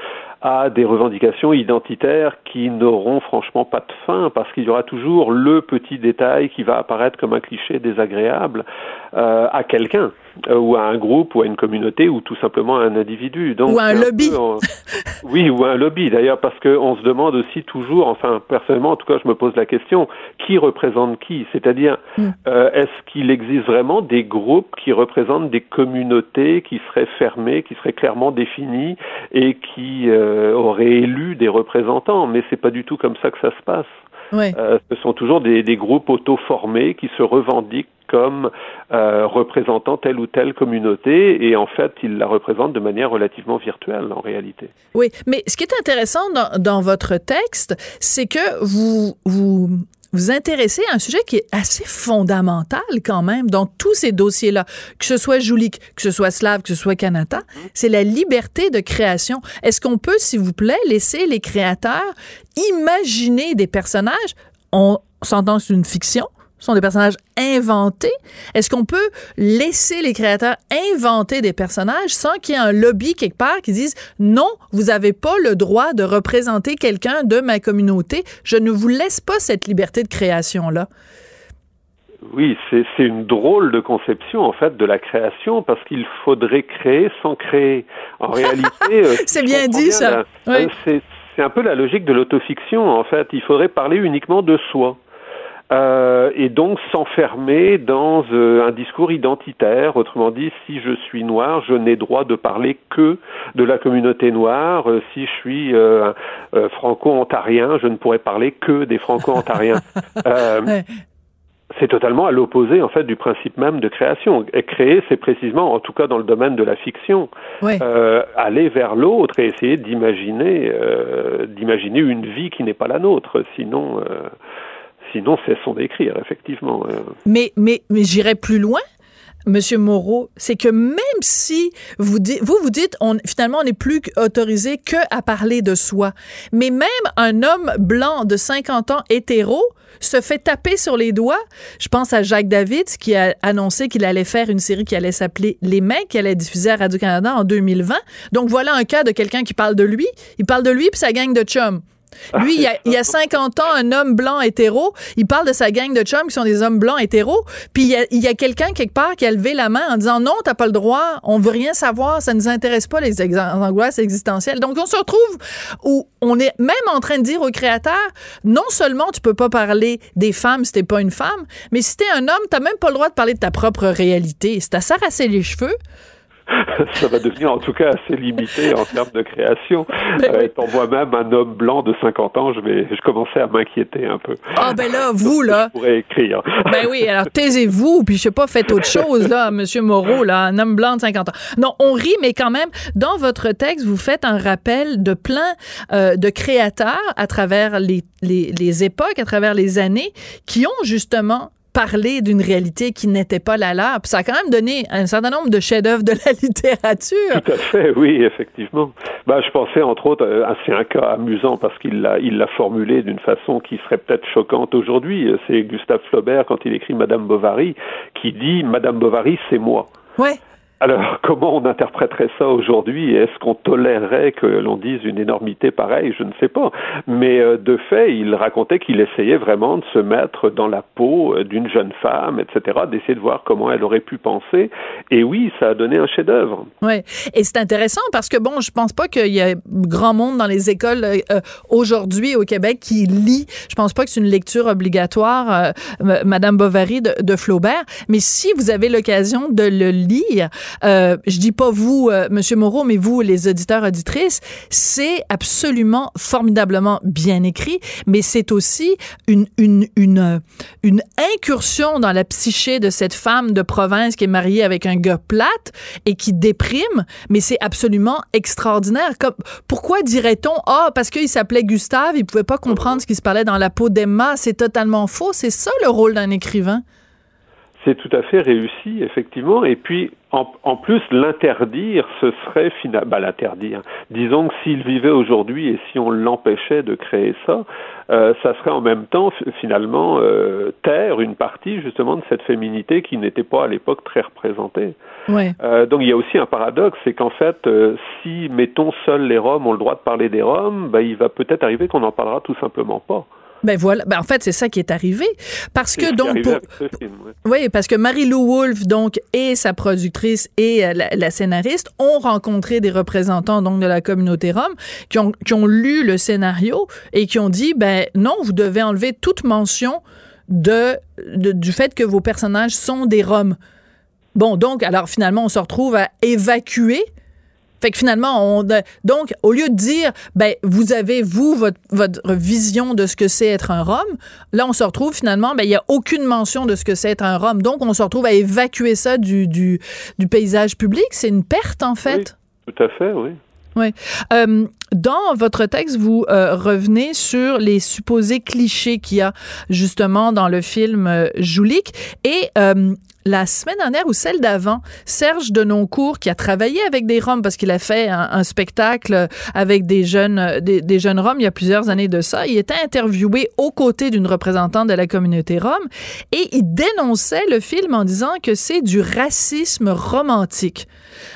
à des revendications identitaires qui n'auront franchement pas de fin, parce qu'il y aura toujours le petit détail qui va apparaître comme un cliché désagréable euh, à quelqu'un, ou à un groupe, ou à une communauté, ou tout simplement à un individu. Donc, Ou à un c'est lobby. peu en- Oui, ou un lobby d'ailleurs, parce qu'on se demande aussi toujours, enfin personnellement en tout cas je me pose la question, qui représente qui? C'est-à-dire, Mm. euh, est-ce qu'il existe vraiment des groupes qui représentent des communautés qui seraient fermées, qui seraient clairement définies et qui euh, auraient élu des représentants? Mais c'est pas du tout comme ça que ça se passe. Euh, ce sont toujours des, des groupes auto-formés qui se revendiquent comme euh, représentant telle ou telle communauté et en fait, ils la représentent de manière relativement virtuelle en réalité. Oui, mais ce qui est intéressant dans, dans votre texte, c'est que vous, vous vous intéressez à un sujet qui est assez fondamental quand même dans tous ces dossiers-là, que ce soit Joulik, que ce soit Slav, que ce soit Kanata, c'est la liberté de création. Est-ce qu'on peut, s'il vous plaît, laisser les créateurs imaginer des personnages? On s'entend c'est une fiction, sont des personnages inventés. Est-ce qu'on peut laisser les créateurs inventer des personnages sans qu'il y ait un lobby quelque part qui dise non, vous n'avez pas le droit de représenter quelqu'un de ma communauté. Je ne vous laisse pas cette liberté de création-là. Oui, c'est une drôle de conception en fait de la création parce qu'il faudrait créer sans créer. En réalité, euh, c'est bien dit ça. Euh, c'est un peu la logique de l'autofiction en fait. Il faudrait parler uniquement de soi. Euh, et donc s'enfermer dans euh, un discours identitaire. Autrement dit, si je suis noir, je n'ai droit de parler que de la communauté noire. Euh, si je suis franco-ontarien, je ne pourrais parler que des franco-ontariens. C'est totalement à l'opposé en fait du principe même de création. Et créer, c'est précisément, en tout cas dans le domaine de la fiction, aller vers l'autre et essayer d'imaginer, d'imaginer une vie qui n'est pas la nôtre. Sinon, Sinon, cessons d'écrire, effectivement. Mais, mais, mais j'irai plus loin. Monsieur Moreau, c'est que même si vous dites, vous vous dites, finalement, on n'est plus autorisé que à parler de soi. Mais même un homme blanc de 50 ans hétéro se fait taper sur les doigts. Je pense à Jacques David qui a annoncé qu'il allait faire une série qui allait s'appeler Les Mains, qui allait diffuser à Radio-Canada en 2020. Donc voilà un cas de quelqu'un qui parle de lui. Il parle de lui puis sa gang de chums. Lui, il y, a, il y, a, 50 ans, un homme blanc hétéro, il parle de sa gang de chums qui sont des hommes blancs hétéros, puis il y a, quelqu'un quelque part qui a levé la main en disant non, t'as pas le droit, on veut rien savoir, ça nous intéresse pas les angoisses existentielles. Donc on se retrouve où on est même en train de dire aux créateurs, non seulement tu peux pas parler des femmes si t'es pas une femme, mais si t'es un homme, t'as même pas le droit de parler de ta propre réalité. C'est à s'arracher les cheveux. Ça va devenir en tout cas assez limité en termes de création. Euh, étant moi-même un homme blanc de 50 ans, je vais, je commençais à m'inquiéter un peu. Ah ben là, vous là. Je pourrais écrire. Ben oui, alors taisez-vous, puis je sais pas, faites autre chose là, Monsieur Moreau là, un homme blanc de 50 ans. Non, on rit, mais quand même, dans votre texte, vous faites un rappel de plein euh, de créateurs à travers les, les, les époques, à travers les années, qui ont justement parler d'une réalité qui n'était pas la leur. Puis ça a quand même donné un certain nombre de chefs-d'œuvre de la littérature. Tout à fait, oui, effectivement. Ben, je pensais entre autres, euh, c'est un cas amusant parce qu'il l'a, il l'a formulé d'une façon qui serait peut-être choquante aujourd'hui. C'est Gustave Flaubert quand il écrit Madame Bovary qui dit Madame Bovary, c'est moi. Ouais. Alors, comment on interpréterait ça aujourd'hui? Est-ce qu'on tolérerait que l'on dise une énormité pareille? Je ne sais pas. Mais euh, de fait, il racontait qu'il essayait vraiment de se mettre dans la peau euh, d'une jeune femme, etc., d'essayer de voir comment elle aurait pu penser. Et oui, ça a donné un chef-d'œuvre. Oui, et c'est intéressant parce que, bon, je pense pas qu'il y a grand monde dans les écoles euh, aujourd'hui au Québec qui lit. Je pense pas que c'est une lecture obligatoire, Madame Bovary de Flaubert. Mais si vous avez l'occasion de le lire, euh, je dis pas vous, euh, Monsieur Moreau, mais vous, les auditeurs auditrices, c'est absolument formidablement bien écrit, mais c'est aussi une, une, une, une incursion dans la psyché de cette femme de province qui est mariée avec un gars plate et qui déprime, mais c'est absolument extraordinaire. Comme, pourquoi dirait-on, ah, parce qu'il s'appelait Gustave, il pouvait pas comprendre ce qui se parlait dans la peau d'Emma, c'est totalement faux. C'est ça le rôle d'un écrivain. C'est tout à fait réussi, effectivement. Et puis, en, en plus, l'interdire, ce serait finalement bah, l'interdire. Disons que s'il vivait aujourd'hui et si on l'empêchait de créer ça, euh, ça serait en même temps finalement euh, taire une partie justement de cette féminité qui n'était pas à l'époque très représentée. Ouais. Euh, donc il y a aussi un paradoxe, c'est qu'en fait, euh, si mettons seuls les Roms ont le droit de parler des Roms, bah, il va peut-être arriver qu'on n'en parlera tout simplement pas. Ben voilà. Ben en fait, c'est ça qui est arrivé. Parce que donc. Pour... Film. Oui, parce que Marie-Lou Wolfe, donc, et sa productrice et euh, la, la, scénariste ont rencontré des représentants, donc, de la communauté rome qui ont, qui ont lu le scénario et qui ont dit, ben non, vous devez enlever toute mention de, de du fait que vos personnages sont des Roms. Bon, donc, alors finalement, on se retrouve à évacuer Fait que finalement, on, donc, au lieu de dire, ben, vous avez, vous, votre, votre vision de ce que c'est être un Rome, là, on se retrouve finalement, ben, il n'y a aucune mention de ce que c'est être un Rome. Donc, on se retrouve à évacuer ça du, du, du paysage public. C'est une perte, en fait. Oui, tout à fait, oui. Oui. Euh, dans votre texte, vous euh, revenez sur les supposés clichés qu'il y a justement dans le film euh, Joulik et euh, la semaine dernière ou celle d'avant, Serge Denoncourt, qui a travaillé avec des Roms parce qu'il a fait un, spectacle avec des jeunes, des, jeunes Roms il y a plusieurs années de ça, il était interviewé aux côtés d'une représentante de la communauté Rom et il dénonçait le film en disant que c'est du racisme romantique.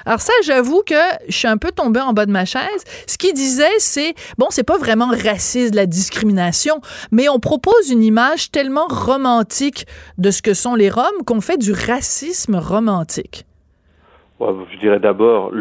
Alors ça, j'avoue que je suis un peu tombée en bas de ma chaise. Ce qu'il disait, c'est, bon, c'est pas vraiment raciste, la discrimination, mais on propose une image tellement romantique de ce que sont les Roms qu'on fait du racisme romantique? Je dirais d'abord,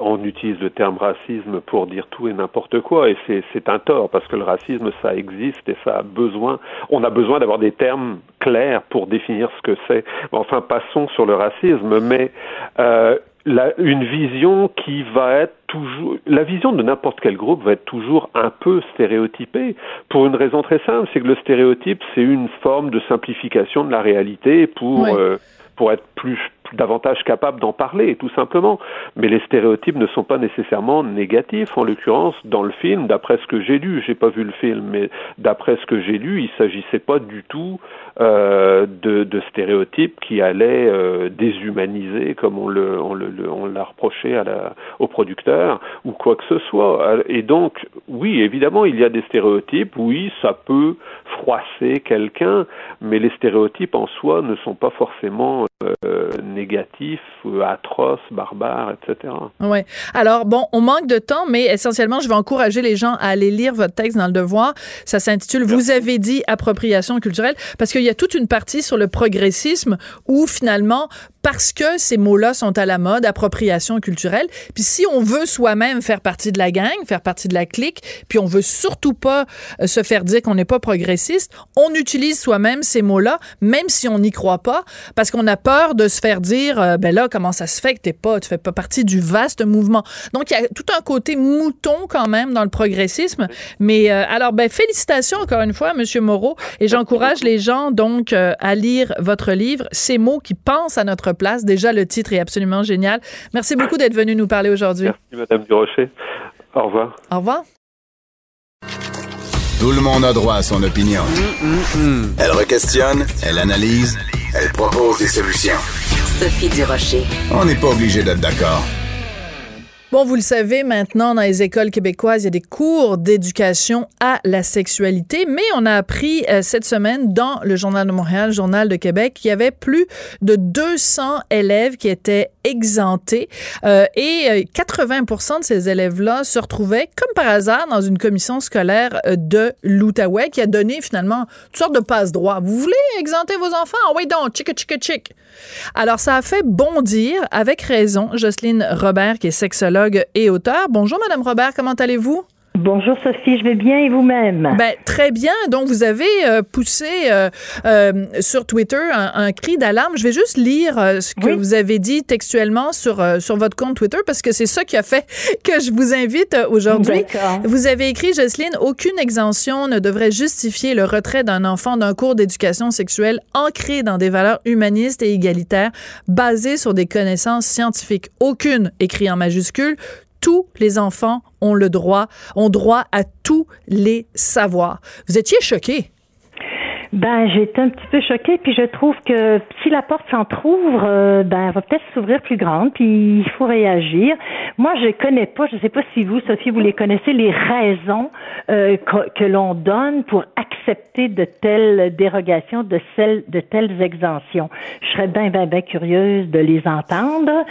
on utilise le terme racisme pour dire tout et n'importe quoi, et c'est un tort parce que le racisme, ça existe et ça a besoin. On a besoin d'avoir des termes clairs pour définir ce que c'est. Enfin, passons sur le racisme, mais euh, la, une vision qui va être toujours, la vision de n'importe quel groupe va être toujours un peu stéréotypée pour une raison très simple, c'est que le stéréotype c'est une forme de simplification de la réalité pour Oui. euh, pour être plus, plus davantage capable d'en parler, tout simplement. Mais les stéréotypes ne sont pas nécessairement négatifs. En l'occurrence, dans le film, d'après ce que j'ai lu, j'ai pas vu le film, mais d'après ce que j'ai lu, il s'agissait pas du tout euh, de, de stéréotypes qui allaient euh, déshumaniser, comme on le, on le, le- on l'a reproché à la, au producteur, ou quoi que ce soit. Et donc, oui, évidemment, il y a des stéréotypes. Oui, ça peut froisser quelqu'un, mais les stéréotypes en soi ne sont pas forcément euh, négatifs, atroces, barbares, etc. Oui. Alors, bon, on manque de temps, mais essentiellement, je vais encourager les gens à aller lire votre texte dans le Devoir. Ça s'intitule Vous avez dit appropriation culturelle, parce qu'il y a toute une partie sur le progressisme où finalement, parce que ces mots-là sont à la mode, appropriation culturelle, puis si on veut soi-même faire partie de la gang, faire partie de la clique, puis on veut surtout pas euh, se faire dire qu'on n'est pas progressiste, on utilise soi-même ces mots-là, même si on n'y croit pas, parce qu'on a peur de se faire dire, euh, ben là, comment ça se fait que t'es pas, tu fais pas partie du vaste mouvement. Donc, il y a tout un côté mouton quand même dans le progressisme. Mais euh, alors, ben, félicitations encore une fois, Monsieur Moreau, et j'encourage les gens donc euh, à lire votre livre, Ces mots qui pensent à notre place. Déjà, le titre est absolument génial. Merci beaucoup d'être venu nous parler aujourd'hui. Merci, Madame Durocher. Au revoir. Au revoir. Tout le monde a droit à son opinion. Elle requestionne, elle analyse, elle propose des solutions. Sophie Durocher. On n'est pas obligé d'être d'accord. Bon, vous le savez, maintenant, dans les écoles québécoises, il y a des cours d'éducation à la sexualité, mais on a appris euh, cette semaine dans le Journal de Montréal, le Journal de Québec, qu'il y avait plus de 200 élèves qui étaient exemptés euh, et euh, 80% de ces élèves-là se retrouvaient, comme par hasard, dans une commission scolaire euh, de l'Outaouais qui a donné finalement toutes sortes de passe-droits. Vous voulez exempter vos enfants? Ah oui, donc, chic, chic, chic. Alors, ça a fait bondir, avec raison, Jocelyne Robert, qui est sexologue et auteur. Bonjour, Madame Robert, comment allez-vous? Bonjour Sophie, je vais bien et vous-même? Ben, très bien. Donc, vous avez euh, poussé euh, euh, sur Twitter un, un cri d'alarme. Je vais juste lire ce que Oui. vous avez dit textuellement sur, euh, sur votre compte Twitter parce que c'est ça qui a fait que je vous invite aujourd'hui. Vous avez écrit, Jocelyne, aucune exemption ne devrait justifier le retrait d'un enfant d'un cours d'éducation sexuelle ancré dans des valeurs humanistes et égalitaires basées sur des connaissances scientifiques. Aucune, écrit en majuscule. Tous les enfants ont le droit, ont droit à tous les savoirs. Vous étiez choqué. Ben, j'ai été un petit peu choquée, puis je trouve que si la porte s'entrouvre, euh, ben, elle va peut-être s'ouvrir plus grande, puis il faut réagir. Moi, je connais pas, je sais pas si vous, Sophie, vous les connaissez, les raisons euh, que, que l'on donne pour accepter de telles dérogations, de, celles, de telles exemptions. Je serais bien, bien, bien curieuse de les entendre,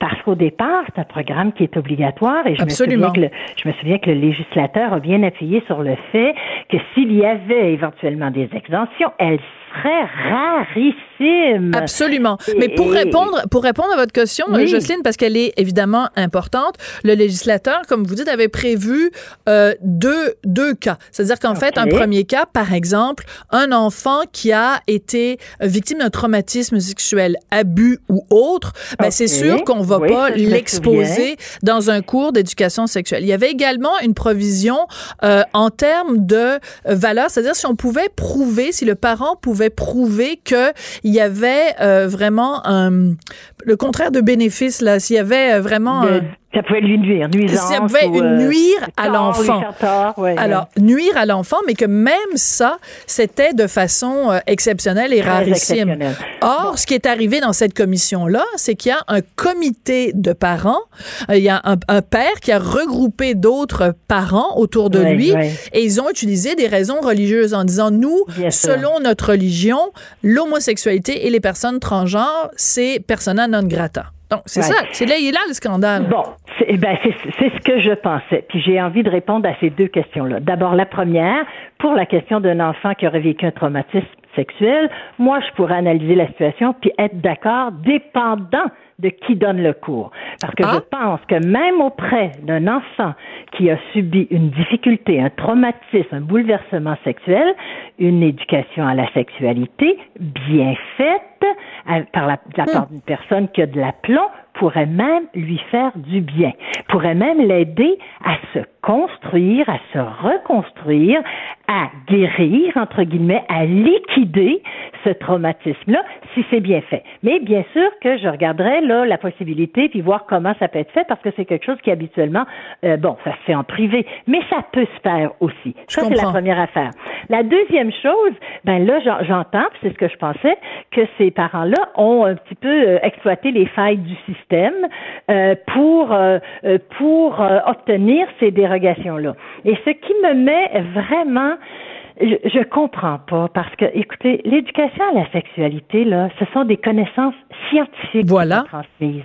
parce qu'au départ, c'est un programme qui est obligatoire, et je Absolument. me souviens que le, je me souviens que le législateur a bien appuyé sur le fait que s'il y avait éventuellement des exemptions, elles serait rarissime. Absolument. Mais pour répondre, pour répondre à votre question, Jocelyne, parce qu'elle est évidemment importante, le législateur, comme vous dites, avait prévu euh, deux, deux cas. C'est-à-dire qu'en fait, un premier cas, par exemple, un enfant qui a été victime d'un traumatisme sexuel, abus ou autre, ben, c'est sûr qu'on va pas l'exposer dans un cours d'éducation sexuelle. Il y avait également une provision euh, en termes de valeur, c'est-à-dire si on pouvait prouver, si le parent pouvait prouver qu'il y avait euh, vraiment un, le contraire de bénéfice, là, s'il y avait euh, vraiment... Ça pouvait lui nuire, nuisance. Ça pouvait euh, nuire à l'enfant. Alors, nuire à l'enfant, mais que même ça, c'était de façon euh, exceptionnelle et rarissime. Or, ce qui est arrivé dans cette commission-là, c'est qu'il y a un comité de parents, euh, il y a un, père qui a regroupé d'autres parents autour de lui, et ils ont utilisé des raisons religieuses en disant, nous, selon notre religion, l'homosexualité et les personnes transgenres, c'est persona non grata. Donc, c'est ça. C'est là, il est là le scandale. Bon, c'est ben, ce que je pensais. Puis j'ai envie de répondre à ces deux questions-là. D'abord, la première, pour la question d'un enfant qui aurait vécu un traumatisme sexuel, moi, je pourrais analyser la situation puis être d'accord, dépendant de qui donne le cours. Parce que je ah. pense que même auprès d'un enfant qui a subi une difficulté, un traumatisme, un bouleversement sexuel, une éducation à la sexualité bien faite euh, par la, de la part hmm. d'une personne qui a de l'aplomb pourrait même lui faire du bien, pourrait même l'aider à se construire, à se reconstruire, à guérir, entre guillemets, à liquider ce traumatisme-là, si c'est bien fait. Mais bien sûr que je regarderai là la possibilité puis voir comment ça peut être fait parce que c'est quelque chose qui habituellement, euh, bon, ça se fait en privé, mais ça peut se faire aussi. ça c'est la première affaire. La deuxième chose, ben là j'entends, c'est ce que je pensais, que ces parents-là ont un petit peu euh, exploité les failles du système euh, pour pour obtenir ces dérogations-là. Et ce qui me met vraiment je, je comprends pas parce que, écoutez, l'éducation à la sexualité, là, ce sont des connaissances scientifiques voilà. transmises.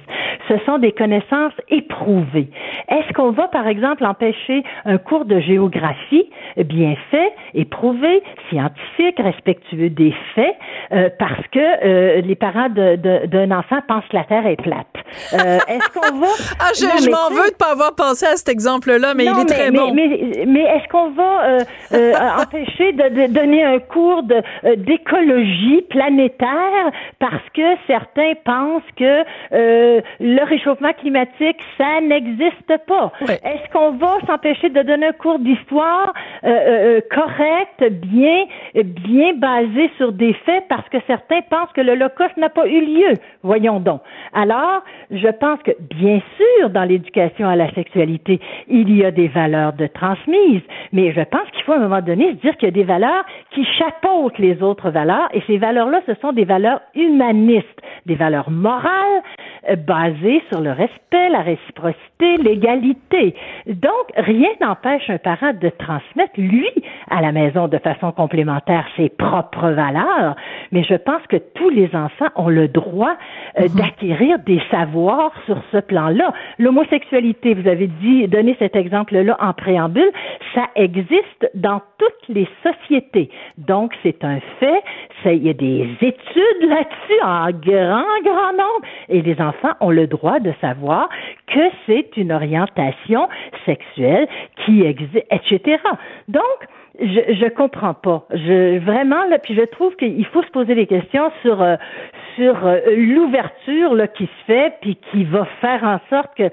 Ce sont des connaissances éprouvées. Est-ce qu'on va, par exemple, empêcher un cours de géographie bien fait, éprouvé, scientifique, respectueux des faits, euh, parce que euh, les parents d'un de, enfant pensent que la Terre est plate? Euh, est-ce qu'on va... ah, je, je m'en veux de pas avoir pensé à cet exemple-là, mais il est très bon. Mais, mais est-ce qu'on va empêcher de, donner un cours euh, d'écologie planétaire parce que certains pensent que euh, le réchauffement climatique, ça n'existe pas. Est-ce qu'on va s'empêcher de donner un cours d'histoire euh, correct, bien, bien basé sur des faits parce que certains pensent que l'Holocauste n'a pas eu lieu? Voyons donc. Alors, je pense que, bien sûr, dans l'éducation à la sexualité, il y a des valeurs de transmise, mais je pense qu'il faut à un moment donné se dire qu'il y a des valeurs qui chapeautent les autres valeurs, et ces valeurs-là, ce sont des valeurs humanistes, des valeurs morales euh, basées sur le respect, la réciprocité, l'égalité. Donc, rien n'empêche un parent de transmettre, lui, à la maison de façon complémentaire ses propres valeurs, mais je pense que tous les enfants ont le droit euh, mhm. d'acquérir des savoirs sur ce plan-là. L'homosexualité, vous avez dit, donné cet exemple-là en préambule, ça existe dans toutes les Donc, c'est un fait. il y a des études là-dessus en grand, grand nombre. Et les enfants ont le droit de savoir que c'est une orientation sexuelle qui existe, etc. Donc, je, je comprends pas. Je vraiment là, puis je trouve qu'il faut se poser des questions sur euh, sur euh, l'ouverture qui se fait, puis qui va faire en sorte que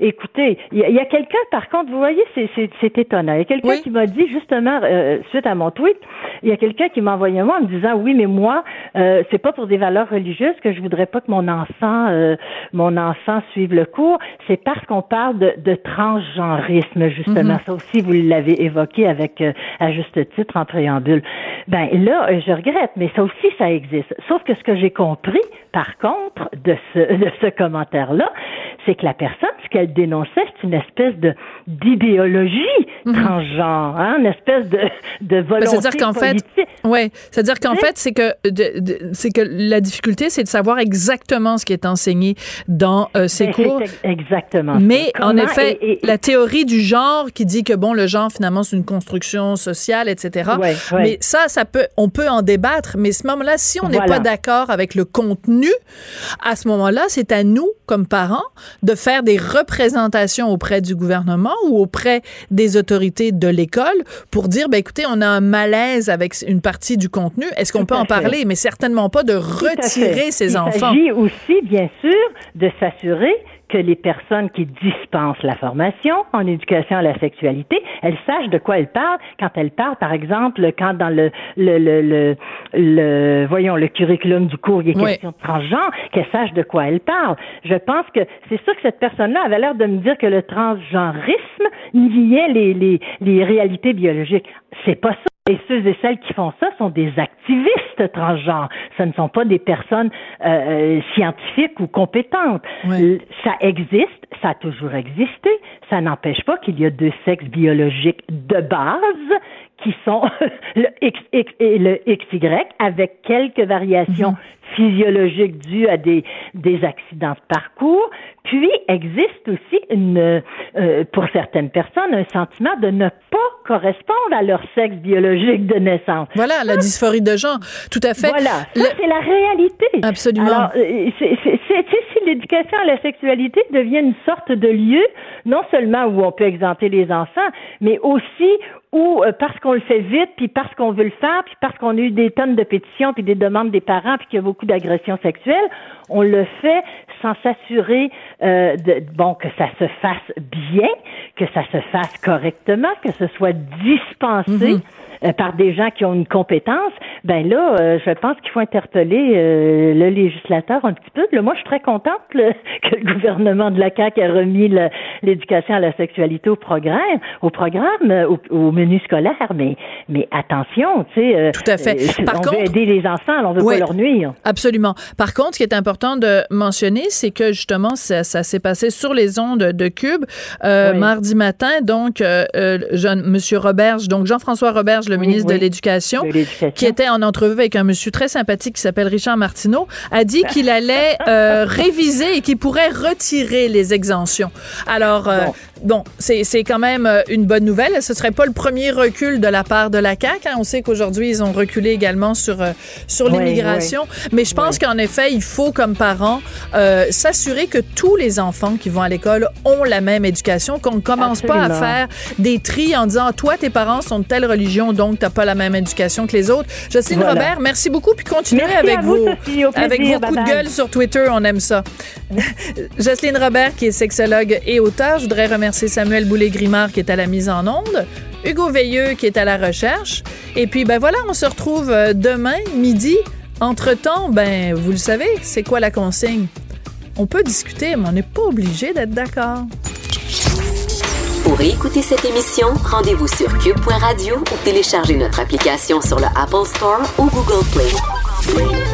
Écoutez, il y a, quelqu'un, par contre, vous voyez, c'est étonnant. Il y a quelqu'un qui m'a dit, justement, euh, suite à mon tweet, il y a quelqu'un qui m'a envoyé un mot en me disant, oui, mais moi, euh, c'est pas pour des valeurs religieuses que je voudrais pas que mon enfant, euh, mon enfant suive le cours. C'est parce qu'on parle de, de transgenrisme, justement. Mm-hmm. Ça aussi, vous l'avez évoqué avec, à juste titre, en préambule. Ben là, je regrette, mais ça aussi, ça existe. Sauf que ce que j'ai compris, par contre, de ce, de ce commentaire-là, c'est que la personne, ce qu'elle dénonçait, c'est une espèce de d'idéologie mhm. transgenre, hein, une espèce de, de ben, volonté C'est-à-dire qu'en fait, ouais, c'est-à-dire qu'en fait, c'est que c'est que la difficulté, c'est de savoir exactement ce qui est enseigné dans euh, ces ben, cours. Exactement. Mais en effet, la théorie du genre qui dit que bon, le genre finalement c'est une construction sociale, etc. Mais ça, ça peut, on peut en débattre. Mais à ce moment-là, si on n'est pas d'accord avec le contenu, à ce moment-là, c'est à nous, comme parents, de faire des représentations auprès du gouvernement ou auprès des autorités de l'école pour dire, ben écoutez, on a un malaise avec une partie du contenu. Est-ce qu'on peut en parler? Mais certainement pas de retirer ces enfants. Il s'agit aussi, bien sûr, de s'assurer que les personnes qui dispensent la formation en éducation à la sexualité, elles sachent de quoi elles parlent quand elles parlent, par exemple, quand dans le, le, le, le, voyons, le curriculum du cours, il est question de transgenre, qu'elles sachent de quoi elles parlent. Je pense que c'est sûr que cette personne-là avait l'air de me dire que le transgenrisme niait les, les, les réalités biologiques. C'est pas ça. Et ceux et celles qui font ça sont des activistes transgenres. Ce ne sont pas des personnes euh, euh scientifiques ou compétentes. Ça existe, ça a toujours existé. Ça n'empêche pas qu'il y a deux sexes biologiques de base qui sont le XX et le XY avec quelques variations mhm. physiologiques dues à des, des accidents de parcours. Puis existe aussi une, euh, pour certaines personnes un sentiment de ne pas correspondre à leur sexe biologique de naissance. Voilà, la dysphorie de genre, tout à fait. Voilà, ça c'est la réalité. Absolument. Alors, euh, c'est, si l'éducation à la sexualité devient une sorte de lieu, non seulement où on peut exempter les enfants, mais aussi où, euh, parce qu'on le fait vite, puis parce qu'on veut le faire, puis parce qu'on a eu des tonnes de pétitions, puis des demandes des parents, puis qu'il y a beaucoup d'agressions sexuelles, on le fait sans s'assurer euh, de, bon que ça se fasse bien, que ça se fasse correctement, que ce soit dispensé. Mhm. Euh, par des gens qui ont une compétence, ben là, euh, je pense qu'il faut interpeller euh, le législateur un petit peu. Là, moi, je suis très contente que le gouvernement de la CAQ ait remis l'éducation à la sexualité au programme, au programme, au, menu scolaire. Mais, mais attention, tu sais, tout à fait. Par on veut aider les enfants, on veut pas leur nuire. Absolument. Par contre, ce qui est important de mentionner, c'est que justement, ça, s'est passé sur les ondes de Cube mardi matin. Donc, Monsieur Roberge, donc Jean-François Roberge, le ministre de l'Éducation, qui était en entrevue avec un monsieur très sympathique qui s'appelle Richard Martineau, a dit qu'il allait euh, réviser et qu'il pourrait retirer les exemptions. Alors, euh, bon, c'est quand même euh, une bonne nouvelle. Ce serait pas le premier recul de la part de la CAQ. Hein. On sait qu'aujourd'hui, ils ont reculé également sur, sur l'immigration. Mais je pense qu'en effet, il faut, comme parents, s'assurer que tous les enfants qui vont à l'école ont la même éducation, qu'on ne commence pas à faire des tris en disant, toi, tes parents sont de telle religion, donc tu n'as pas la même éducation que les autres. Jocelyne Robert, merci beaucoup, puis continuez avec, vos, avec vos coups de gueule sur Twitter, on aime ça. Jocelyne Robert, qui est sexologue et auteur, je voudrais remercier Samuel Boulay-Grimard, qui est à la mise en onde, Hugo Veilleux, qui est à la recherche, et puis ben voilà, on se retrouve euh, demain, midi. Entre-temps, ben, vous le savez, c'est quoi la consigne? On peut discuter, mais on n'est pas obligé d'être d'accord. Pour écouter cette émission, rendez-vous sur cube.radio ou téléchargez notre application sur le Apple Store ou Google Play.